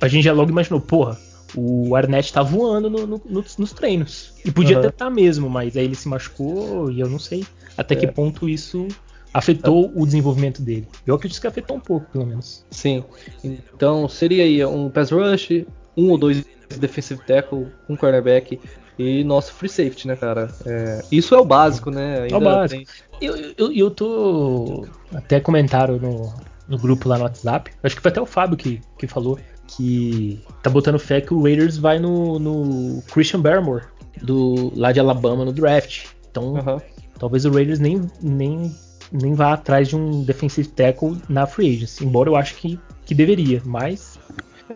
a gente já logo imaginou, porra, o Arnett tá voando no, no, nos, nos, treinos. E podia uhum. até estar tá mesmo, mas aí ele se machucou e eu não sei até é. que ponto isso afetou o desenvolvimento dele. Eu acredito que afetou um pouco, pelo menos.
Sim. Então seria aí um pass rush, um ou dois defensive tackle, um cornerback e nosso free safety, né, cara? É, isso é o básico, né?
Ainda é o básico. Tem... Eu, eu, eu tô. Até comentaram no, no grupo lá no WhatsApp. Acho que foi até o Fábio que, que falou que tá botando fé que o Raiders vai no, no Christian Barrymore, do, lá de Alabama, no draft. Então, uhum. talvez o Raiders nem, nem, nem vá atrás de um defensive tackle na free agency, embora eu acho que, que deveria, mas...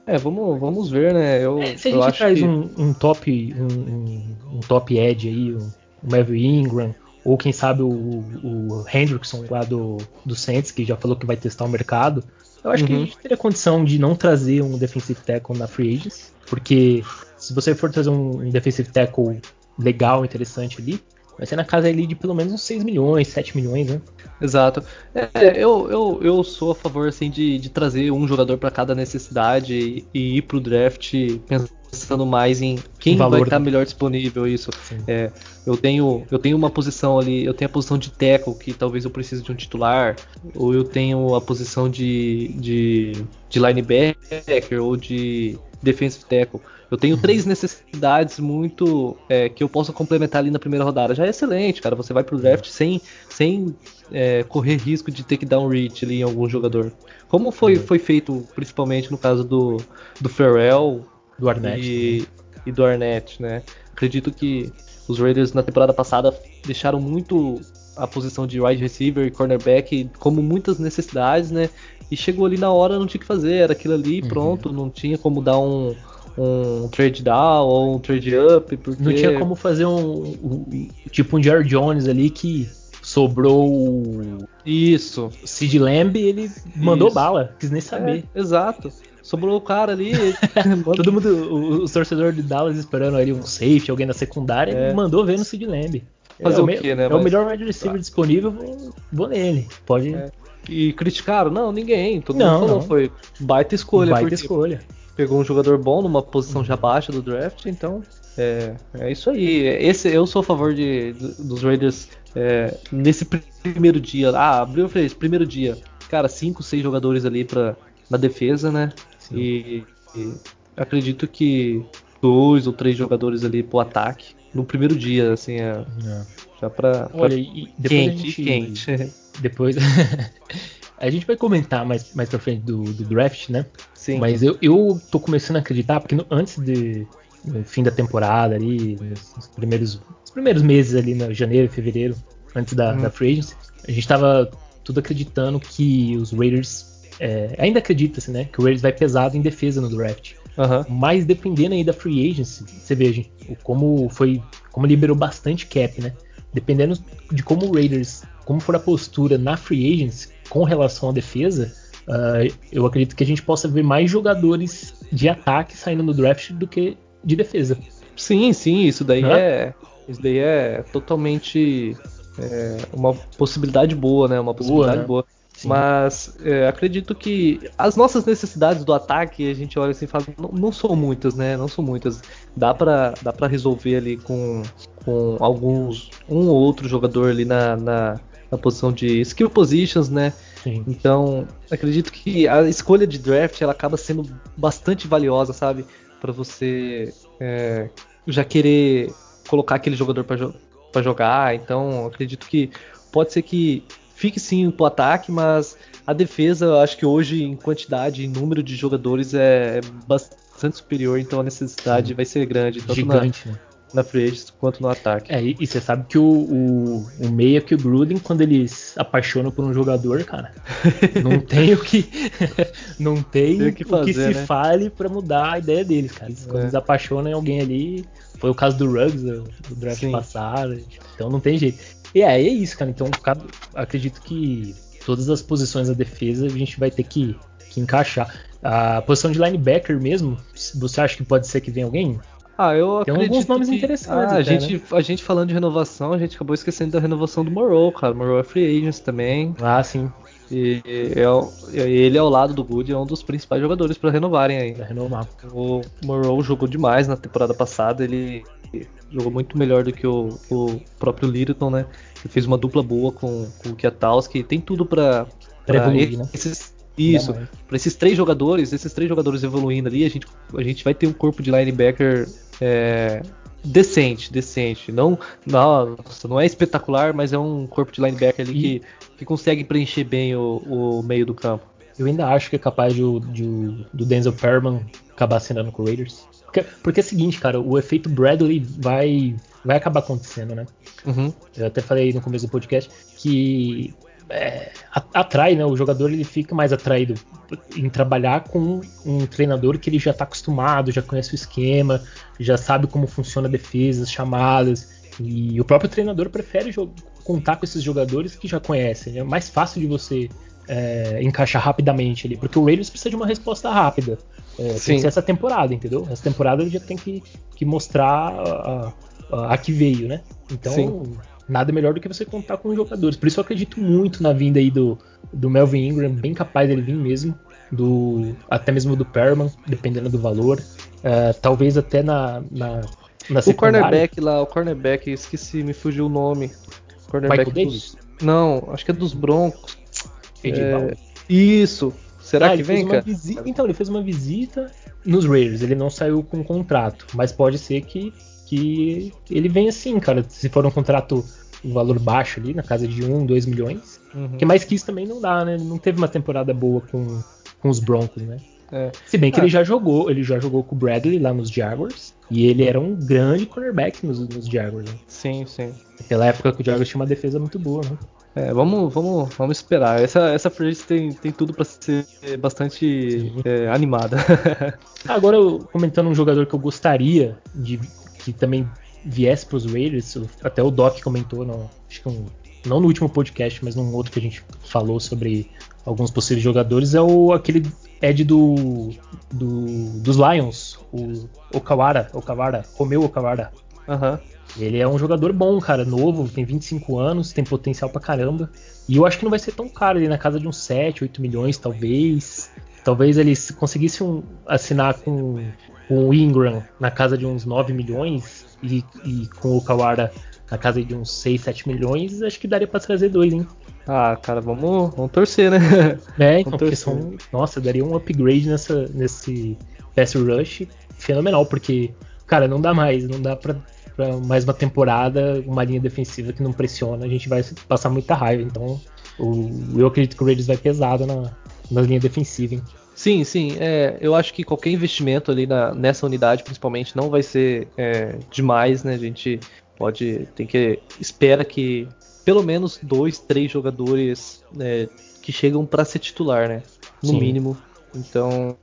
É, vamos, vamos ver, né? Eu,
é, se a gente traz que... um, um, top um, um, top edge aí, um, o Melvin Ingram, ou quem sabe o, o Hendrickson lá do, do Saints, que já falou que vai testar o mercado. Eu acho uhum. que a gente teria condição de não trazer um defensive tackle na free agency, porque se você for trazer um, um defensive tackle legal, interessante ali, vai ser na casa ali de pelo menos uns 6 milhões, 7 milhões, né?
Exato. É, eu, eu, eu sou a favor assim, de, de trazer um jogador para cada necessidade e, e ir pro draft pensando mais em quem vai estar tá melhor disponível isso. É, eu tenho eu tenho uma posição ali, eu tenho a posição de tackle que talvez eu precise de um titular, ou eu tenho a posição de, de, de linebacker ou de defensive tackle. Eu tenho três necessidades muito é, que eu posso complementar ali na primeira rodada. Já é excelente, cara. Você vai pro draft sem, sem é, correr risco de ter que dar um reach ali em algum jogador. Como foi, foi feito principalmente no caso do, do Ferrell
do Arnett,
e, e do Arnett, né? Acredito que os Raiders na temporada passada deixaram muito a posição de wide receiver e cornerback como muitas necessidades, né? E chegou ali na hora, não tinha que fazer, era aquilo ali, uhum. pronto, não tinha como dar um, um trade down ou um trade up. Porque...
Não tinha como fazer um, um tipo um Jerry Jones ali que sobrou
isso.
Sid Lamb, ele mandou isso. bala, quis nem saber.
É, exato. Sobrou o cara ali.
Todo mundo, os torcedores de Dallas esperando ali um safety, alguém na secundária, é. mandou ver no Sid Lamb.
Fazer é o, quê, né? É
Mas... o melhor wide receiver tá. disponível, vou, vou nele. Pode. É.
E criticaram? Não, ninguém. Todo não, mundo falou, não. foi baita escolha.
Baita escolha
pegou um jogador bom numa posição já baixa do draft, então é, é isso aí. Esse, eu sou a favor de, dos Raiders é, nesse primeiro dia. Ah, abriu fez primeiro dia. Cara, cinco, seis jogadores ali pra, na defesa, né? E, e, acredito que dois ou três jogadores ali pro ataque no primeiro dia, assim, é, é. já pra, pra
Olha, e depois quente, gente, quente. Depois A gente vai comentar mais, mais pra frente do, do draft, né?
Sim.
Mas eu, eu tô começando a acreditar, porque no, antes de. No fim da temporada ali, nos primeiros, nos primeiros meses ali, no janeiro, fevereiro, antes da, hum. da Free Agency, a gente tava tudo acreditando que os Raiders. É, ainda acredita-se, né? Que o Raiders vai pesado em defesa no draft.
Uhum.
Mas dependendo aí da free agency, você veja como foi, como liberou bastante cap, né? Dependendo de como o Raiders, como for a postura na free agency, com relação à defesa, uh, eu acredito que a gente possa ver mais jogadores de ataque saindo no draft do que de defesa.
Sim, sim, isso daí é isso daí é totalmente é, uma possibilidade boa, né? Uma possibilidade boa. Né? boa. Mas é, acredito que as nossas necessidades do ataque, a gente olha assim e fala, não, não são muitas, né? Não são muitas. Dá para dá pra resolver ali com, com alguns, um ou outro jogador ali na, na, na posição de skill positions, né?
Sim.
Então, acredito que a escolha de draft ela acaba sendo bastante valiosa, sabe? Para você é, já querer colocar aquele jogador para jo jogar. Então, acredito que pode ser que fique sim pro ataque, mas a defesa, eu acho que hoje, em quantidade e número de jogadores, é, bastante superior, então a necessidade sim. vai ser grande.
Tanto Gigante,
na,
né?
na free quanto no ataque.
É, e, você sabe que o, o, o meia que o Gruden, quando eles apaixonam por um jogador, cara, não tem o que não tem, tem que fazer, o que se né? fale para mudar a ideia deles, cara. Quando é. eles apaixonam em alguém ali, foi o caso do Ruggs do draft Sim. passado, então não tem jeito. E é, é isso, cara. Então, acredito que todas as posições da defesa a gente vai ter que, que encaixar. A posição de linebacker mesmo, você acha que pode ser que venha alguém?
Ah, eu
Tem alguns nomes
que...
interessantes.
Ah, a, gente, né? a gente falando de renovação, a gente acabou esquecendo da renovação do Morrow, cara. Morrow é free agents também.
Ah, sim.
E é, ele ao lado do Good é um dos principais jogadores para renovarem aí.
Pra renovar.
O Morrow jogou demais na temporada passada, ele jogou muito melhor do que o, o próprio Littleton, né? Ele fez uma dupla boa com, com o Kiatowski, tem tudo para
evoluir, né?
Esses, isso, para esses três jogadores, esses três jogadores evoluindo ali, a gente, a gente vai ter um corpo de linebacker é, decente, decente. Não, nossa, não é espetacular, mas é um corpo de linebacker ali e... que, que consegue preencher bem o, o, meio do campo.
Eu ainda acho que é capaz de, de, do Denzel Perman acabar assinando com o Raiders. Porque, porque é o seguinte, cara, o efeito Bradley vai, vai acabar acontecendo, né?
Uhum.
Eu até falei no começo do podcast que é, atrai, né? O jogador ele fica mais atraído em trabalhar com um treinador que ele já está acostumado, já conhece o esquema, já sabe como funciona a defesa, as chamadas. E o próprio treinador prefere contar com esses jogadores que já conhecem. É mais fácil de você é, encaixar rapidamente ali, porque o Raiders precisa de uma resposta rápida. É, tem que ser essa temporada, entendeu? Essa temporada ele já tem que, que mostrar a, a, a, que veio, né? Então, Sim. nada melhor do que você contar com os jogadores. Por isso eu acredito muito na vinda aí do, do Melvin Ingram, bem capaz dele vir mesmo. Do, até mesmo do Perman, dependendo do valor. Uh, talvez até na, na, na
O cornerback lá, o cornerback, esqueci, me fugiu o nome.
Cornerback dos,
Não, acho que é dos Broncos. É, isso. Será ah, que vem, cara?
Então, ele fez uma visita nos Raiders. Ele não saiu com contrato, mas pode ser que, que ele venha sim, cara. Se for um contrato um valor baixo ali, na casa de 1, 2 milhões. Uhum. Porque mais que isso também não dá, né? Ele não teve uma temporada boa com, com os Broncos, né? É. Se bem que ah. ele já jogou, ele já jogou com o Bradley lá nos Jaguars. E ele era um grande cornerback nos, nos Jaguars. Né?
Sim, sim.
Naquela época que o Jaguars tinha uma defesa muito boa, né?
É, vamos, vamos, vamos esperar. Essa, essa free tem, tem tudo para ser bastante é, animada.
Agora, comentando um jogador que eu gostaria de que também viesse para os Raiders, até o Doc comentou, no, acho que um, não no último podcast, mas num outro que a gente falou sobre alguns possíveis jogadores, é o aquele Ed do, do dos Lions, o Okawara, Okawara, Romeu Okawara.
Aham. Uhum.
Ele é um jogador bom, cara, novo, tem 25 anos, tem potencial pra caramba. E eu acho que não vai ser tão caro, ele na casa de uns 7, 8 milhões, talvez. Talvez ele conseguisse um, assinar com, com o Ingram na casa de uns 9 milhões e, e com o Kawara na casa de uns 6, 7 milhões, acho que daria para trazer dois, hein?
Ah, cara, vamos, vamos torcer, né?
É, então, porque são, nossa, daria um upgrade nessa, nesse pass rush fenomenal, porque, cara, não dá mais, não dá pra para mais uma temporada, uma linha defensiva que não pressiona, a gente vai passar muita raiva. Então, o, eu acredito que o Raiders vai pesado na, na linha defensiva. Hein?
Sim, sim. É, eu acho que qualquer investimento ali na, nessa unidade, principalmente, não vai ser é, demais, né? A gente pode. Tem que. Espera que pelo menos dois, três jogadores né, que chegam para ser titular, né? No sim. mínimo. Então.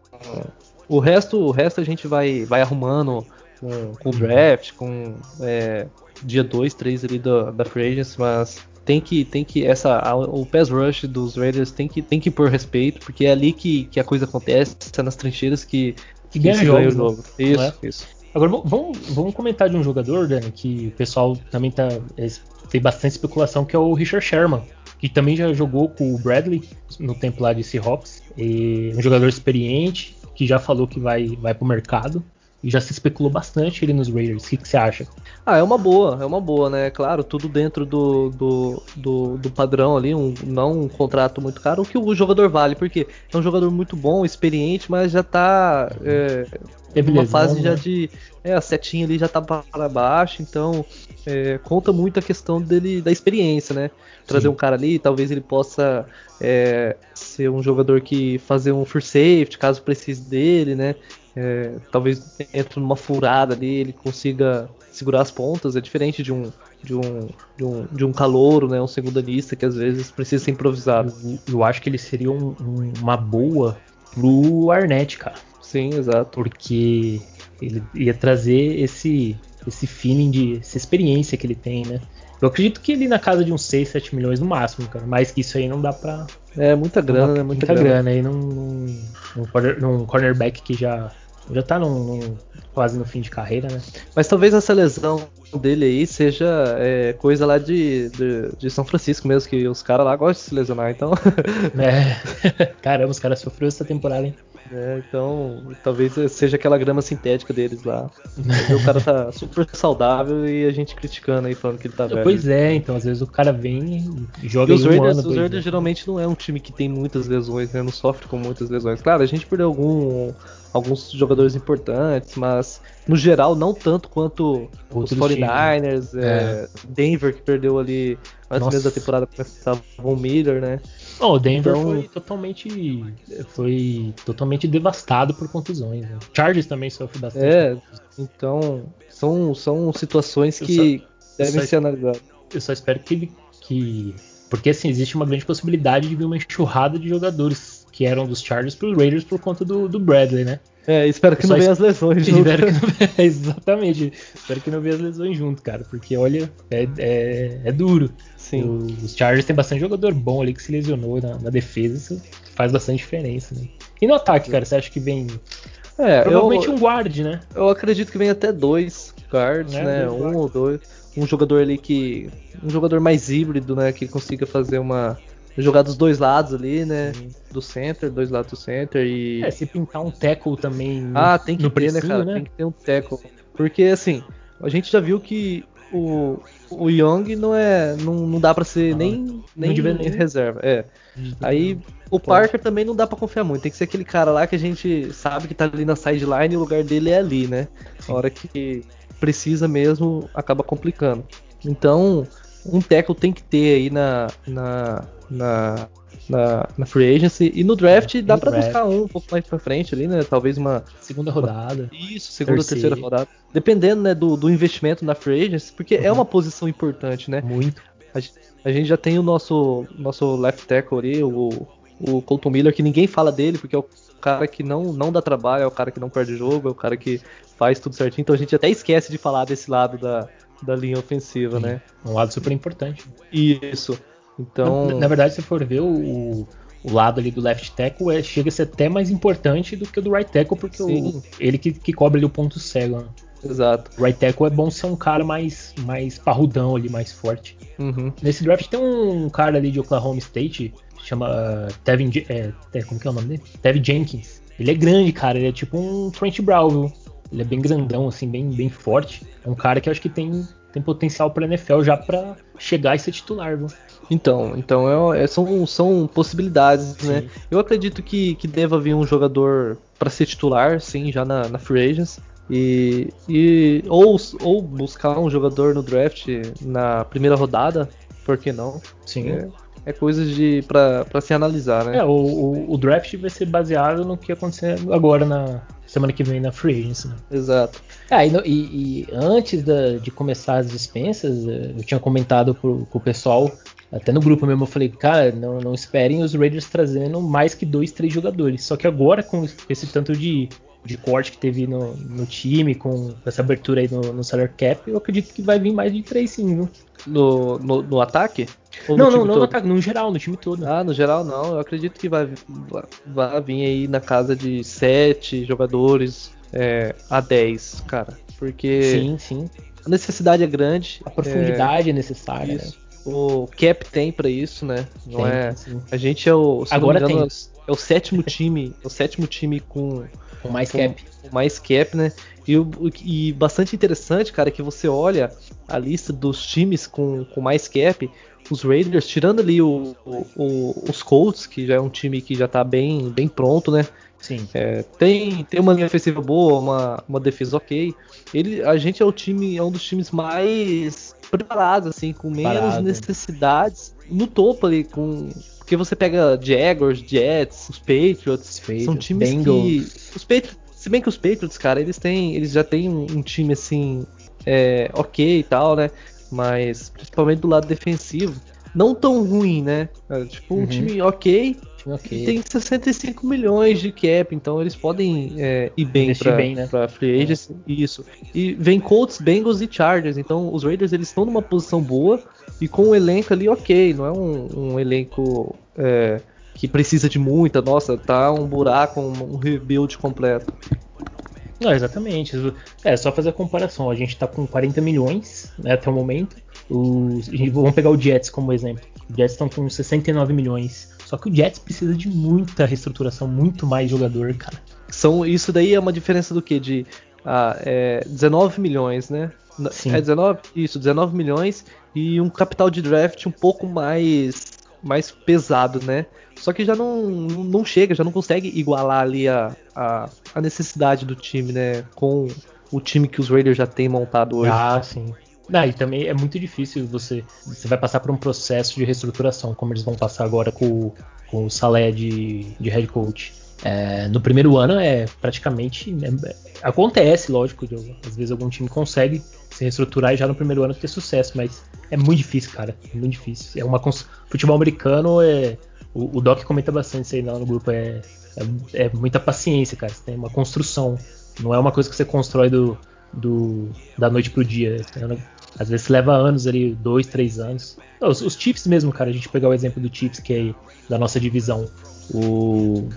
O resto, o resto a gente vai, vai arrumando com, com o draft, com é, dia 2, 3 ali da, da Free Agents, mas tem que, tem que essa, a, o pass rush dos Raiders tem que, tem que pôr respeito, porque é ali que, que a coisa acontece, é nas trincheiras que,
que, que ganha, ganha o jogo.
Né? Isso, é? isso.
Agora vamos, vamos comentar de um jogador, Dani, que o pessoal também tá, é, tem bastante especulação, que é o Richard Sherman, que também já jogou com o Bradley no tempo lá de Seahawks, e um jogador experiente, que já falou que vai, vai pro mercado. E já se especulou bastante ele nos Raiders. O que, que, você acha?
Ah, é uma boa, é uma boa, né? Claro, tudo dentro do, do, do, do padrão ali, um, não um contrato muito caro, o que o jogador vale, porque é um jogador muito bom, experiente, mas já tá é, uma fase já né? de. É, a setinha ali já tá para baixo, então é, conta muito a questão dele da experiência, né? Trazer Sim. um cara ali, talvez ele possa é, ser um jogador que fazer um free safety, caso precise dele, né? É, talvez entre numa furada ali ele consiga segurar as pontas. É diferente de um de um, de um, de um calouro, né, um segundanista que às vezes precisa ser improvisado.
Eu, eu acho que ele seria um, um, uma boa pro Arnett, cara.
Sim, exato.
Porque ele ia trazer esse esse feeling de essa experiência que ele tem, né? Eu acredito que ele na casa de uns 6, 7 milhões no máximo, cara. Mais que isso aí não dá pra.
É muita grana, né?
Muita, muita grana. grana. aí num, num, num, cornerback que já já tá num, num, quase no fim de carreira, né?
Mas talvez essa lesão dele aí seja é, coisa lá de, de, de, São Francisco mesmo, que os caras lá gostam de se lesionar, então.
é. Caramba, os caras sofreram essa temporada, hein?
É, então, talvez seja aquela grama sintética deles lá. o cara tá super saudável e a gente criticando aí, falando que ele tá velho.
Pois é, então, às vezes o cara vem e joga e
os
um
Raiders,
ano,
Os Raiders geralmente não é um time que tem muitas lesões, né? Não sofre com muitas lesões. Claro, a gente perdeu algum, alguns jogadores importantes, mas no geral não tanto quanto os 49ers, é, é. Denver que perdeu ali antes mesmo da temporada começar, Von Miller, né?
Oh, o Denver então... foi totalmente foi totalmente devastado por contusões. Né? Chargers também sofre bastante.
É, então são, são situações que só, devem ser analisadas.
Eu só espero que, que porque assim existe uma grande possibilidade de vir uma enxurrada de jogadores que eram dos Chargers para os Raiders por conta do, do Bradley, né?
É, espero que não venha as lesões junto.
Espero que não... Exatamente. Espero que não venha as lesões junto, cara. Porque, olha, é, é, é duro.
Sim.
O, os Chargers tem bastante jogador bom ali que se lesionou na, na defesa. Isso faz bastante diferença, né? E no ataque, cara, você acha que vem.
É,
Provavelmente
eu,
um guard, né?
eu acredito que vem até dois guards,
É,
né?
dois
Um
guards.
ou dois. Um jogador ali que. Um jogador mais híbrido, né? Que consiga fazer uma. Jogar dos dois lados ali, né? Do center, dois lados do center e.
É, se pintar um tackle também
Ah, tem que ter, né, cara?
né?
Tem que ter um tackle. Porque, assim, a gente já viu que o, o Young não é. Não, não dá pra ser
Ah,
nem, nem
nem-
reserva. É. Aí o Parker também não dá pra confiar muito. Tem que ser aquele cara lá que a gente sabe que tá ali na sideline e o lugar dele é ali, né?
Sim.
A hora que precisa mesmo, acaba complicando. Então, um tackle tem que ter aí na. na, na na, na free agency e no draft
É,
dá
draft.
buscar um um pouco mais pra frente ali, né? Talvez uma
Segunda rodada.
isso, segunda,
Terceira.
terceira rodada. Dependendo né, do, do investimento na free agency, porque é
Uhum.
uma posição importante, né?
Muito.
A, a gente já tem o nosso, nosso left tackle ali, o, o Colton Miller, que ninguém fala dele, porque é o cara que não, não dá trabalho, é o cara que não perde jogo, é o cara que faz tudo certinho. Então a gente até esquece de falar desse lado da, da linha ofensiva,
Sim.
né?
Um lado super importante.
Isso. Então.
Na, na verdade, se for ver o, o lado ali do left tackle, é, chega a ser até mais importante do que o do right tackle, porque o, ele que, que cobre ali o ponto cego. né?
Exato.
O right tackle é bom ser um cara mais, mais parrudão ali, mais forte.
Uhum.
Nesse draft tem um cara ali de Oklahoma State, chama uh, Tevin, é, como que é o nome dele? Tevin Jenkins. Ele é grande, cara, ele é tipo um Trent Brown, viu? Ele é bem grandão, assim, bem, bem forte. É um cara que eu acho que tem, tem potencial pra NFL já pra chegar e ser titular, viu?
Então, então é- é- são, são possibilidades, né? Eu acredito que, que deva vir um jogador para ser titular, sim, já na, na free agents. E, e ou, ou buscar um jogador no draft na primeira rodada, por que não?
Sim.
É, é coisas de para se analisar, né?
É, o, o, o draft vai ser baseado no que acontecer agora na semana que vem na Free Agency. Né?
Exato.
É, e, e- antes da- de começar as dispensas, eh, eu tinha comentado pro, com o pessoal, até no grupo mesmo, eu falei, cara, não, não esperem os Raiders trazendo mais que dois, três jogadores. Só que agora, com esse tanto de, de corte que teve no, no time, com essa abertura aí no, no salary cap, eu acredito que vai vir mais de três sim, viu?
No, no, no ataque? Ou
Não,
no
não, não,
todo?
no ataque, no geral, no time todo.
Ah, no geral não. Eu acredito que vai, vai vir aí na casa de 7 jogadores é, a 10, cara. Porque
Sim, sim.
a necessidade é grande.
A profundidade é, necessária.
É,
né?
isso. O Cap tem pra isso, né? Não
Tem,
é.
sim.
A gente é o.
Agora
engano,
tem.
É o sétimo time. É o sétimo time com,
Com mais cap.
com mais cap, né? E, e bastante interessante, cara, é que você olha a lista dos times com, com mais cap, os Raiders, tirando ali o, o- o- os Colts, que já é um time que já tá bem, bem pronto, né?
Sim.
É, tem, tem uma linha ofensiva boa, uma, uma defesa ok. Ele, a gente é o time, é um dos times mais preparados, assim, com menos
Parado.
necessidades no topo ali, com. Porque você pega Jaguars, Jets, os Patriots, são
Patriots,
times
Bengals.
que. Os Patriots, se bem que os Patriots, cara, eles têm. Eles já têm um, time assim. é, ok e tal, né? Mas principalmente do lado defensivo. Não tão ruim, né? É, tipo, um
Uhum.
time ok,
Time ok.
e tem 65 milhões de cap, então eles podem é, ir bem
bem, né?
pra free agents. Isso. E vem Colts, Bengals e Chargers. Então os Raiders eles estão numa posição boa e com o elenco ali ok. Não é um, um elenco é, que precisa de muita. Nossa, tá um buraco, um, um rebuild completo.
Não, exatamente. É só fazer a comparação. A gente tá com 40 milhões né, até o momento. Os, vamos pegar o Jets como exemplo. Os Jets estão com 69 milhões. Só que o Jets precisa de muita reestruturação, muito mais jogador, cara.
São, isso daí é uma diferença do que? De ah, é, 19 milhões, né?
Sim.
É 19? Isso, 19 milhões e um capital de draft um pouco mais, mais pesado, né? Só que já não, não chega, já não consegue igualar ali a, a, a necessidade do time, né? Com o time que os Raiders já têm montado hoje.
Ah, sim. Não, e também é muito difícil você. Você vai passar por um processo de reestruturação, como eles vão passar agora com, com o Salé de, de head coach. É, no primeiro ano é praticamente. é- acontece, lógico, de, às vezes algum time consegue se reestruturar e já no primeiro ano ter sucesso, mas é muito difícil, cara. É muito difícil. É uma futebol americano é. O, o Doc comenta bastante isso aí lá no grupo. É, é, é, muita paciência, cara. Você tem uma construção. Não é uma coisa que você constrói do, do da noite pro dia. Às vezes leva anos ali, dois, três anos. Os, os mesmo, cara. A gente pegar o exemplo do Chiefs, que é da nossa divisão. O,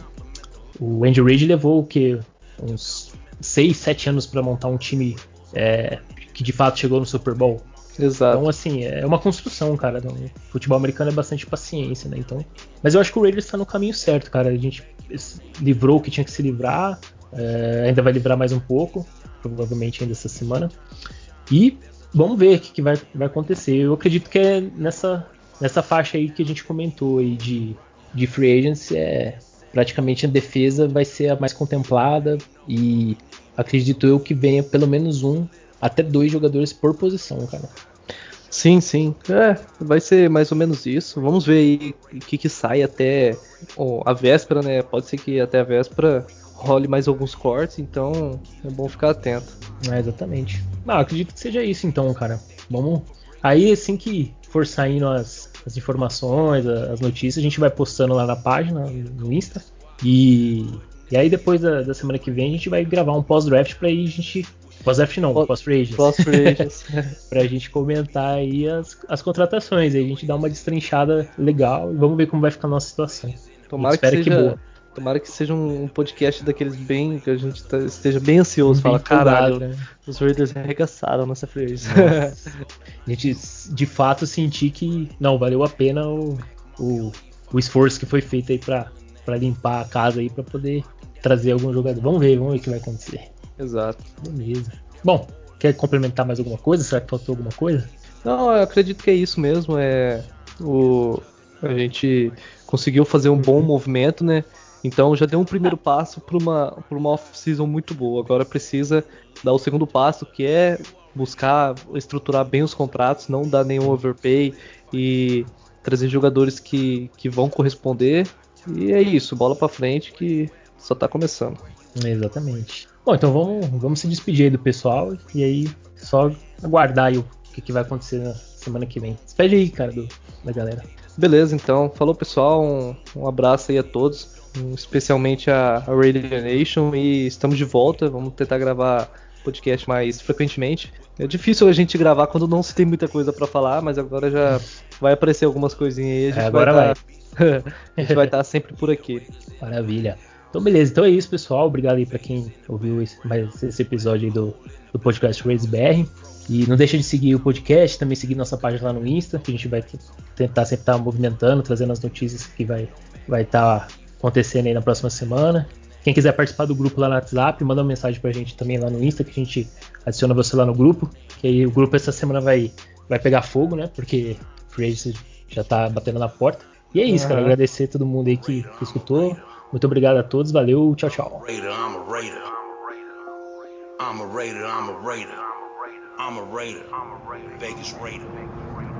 o Andy Reid levou o que? Uns 6, 7 anos para montar um time é, que de fato chegou no Super Bowl.
Exato.
Então, assim, é uma construção, cara. O futebol americano é bastante paciência, né? Então, mas eu acho que o Raiders está no caminho certo, cara. A gente livrou o que tinha que se livrar, é, ainda vai livrar mais um pouco, provavelmente ainda essa semana. E vamos ver o que, que vai, vai acontecer. Eu acredito que é nessa, nessa faixa aí que a gente comentou aí de, de free agency, é, praticamente a defesa vai ser a mais contemplada e acredito eu que venha pelo menos um até dois jogadores por posição, cara.
Sim, sim. É, vai ser mais ou menos isso. Vamos ver aí o que, que sai até oh, a véspera, né? Pode ser que até a véspera role mais alguns cortes, então é bom ficar atento.
É, exatamente. Não, acredito que seja isso então, cara. Vamos. Aí assim que for saindo as, as informações, as notícias, a gente vai postando lá na página, no Insta. E, e aí depois da, da semana que vem a gente vai gravar um pós-draft pra aí a gente. Pós-draft não, pós-free
Pós-free
pra gente comentar aí as, as contratações. Aí a gente dá uma destrinchada legal e vamos ver como vai ficar a nossa situação.
Tomara que seja... que boa. Tomara que seja um podcast daqueles bem. que a gente tá, esteja bem ansioso. Bem fala, caralho, né? os Raiders arregaçaram nossa free
a gente de fato sentir que não, valeu a pena o, o, o esforço que foi feito aí pra, pra limpar a casa aí pra poder trazer algum jogador. Vamos ver, vamos ver o que vai acontecer.
Exato.
Beleza. Bom, quer complementar mais alguma coisa? Será que faltou alguma coisa?
Não, eu acredito que é isso mesmo. É o a gente conseguiu fazer um bom movimento, né? Então já deu um primeiro passo para uma, uma off-season muito boa. Agora precisa dar o segundo passo, que é buscar estruturar bem os contratos, não dar nenhum overpay e trazer jogadores que, que vão corresponder. E é isso, bola para frente que só tá começando.
Exatamente. Bom, então vamos, vamos se despedir aí do pessoal e aí só aguardar aí o que, que vai acontecer na semana que vem. Despede aí, cara, do, da galera.
Beleza, então. Falou, pessoal. Um, um abraço aí a todos especialmente a, a Radio Nation, e estamos de volta. Vamos tentar gravar podcast mais frequentemente. É difícil a gente gravar quando não se tem muita coisa para falar, mas agora já vai aparecer algumas coisinhas aí. A gente
é, agora vai.
Tá, a gente vai estar tá sempre por aqui.
Maravilha. Então, beleza. Então é isso, pessoal. Obrigado aí para quem ouviu esse, mais esse episódio aí do, do podcast Raise BR. E não deixa de seguir o podcast, também seguir nossa página lá no Insta, que a gente vai tentar sempre estar tá movimentando, trazendo as notícias que vai vai estar tá acontecendo aí na próxima semana. Quem quiser participar do grupo lá no WhatsApp, manda uma mensagem pra gente também lá no Insta, que a gente adiciona você lá no grupo. Que aí o grupo essa semana vai, vai pegar fogo, né? Porque o Free já tá batendo na porta. E é isso, uhum. cara. Agradecer a todo mundo aí que, que escutou. Muito obrigado a todos. Valeu, tchau, tchau. I'm a Raider, I'm a Raider. I'm a Raider. Vegas Raider.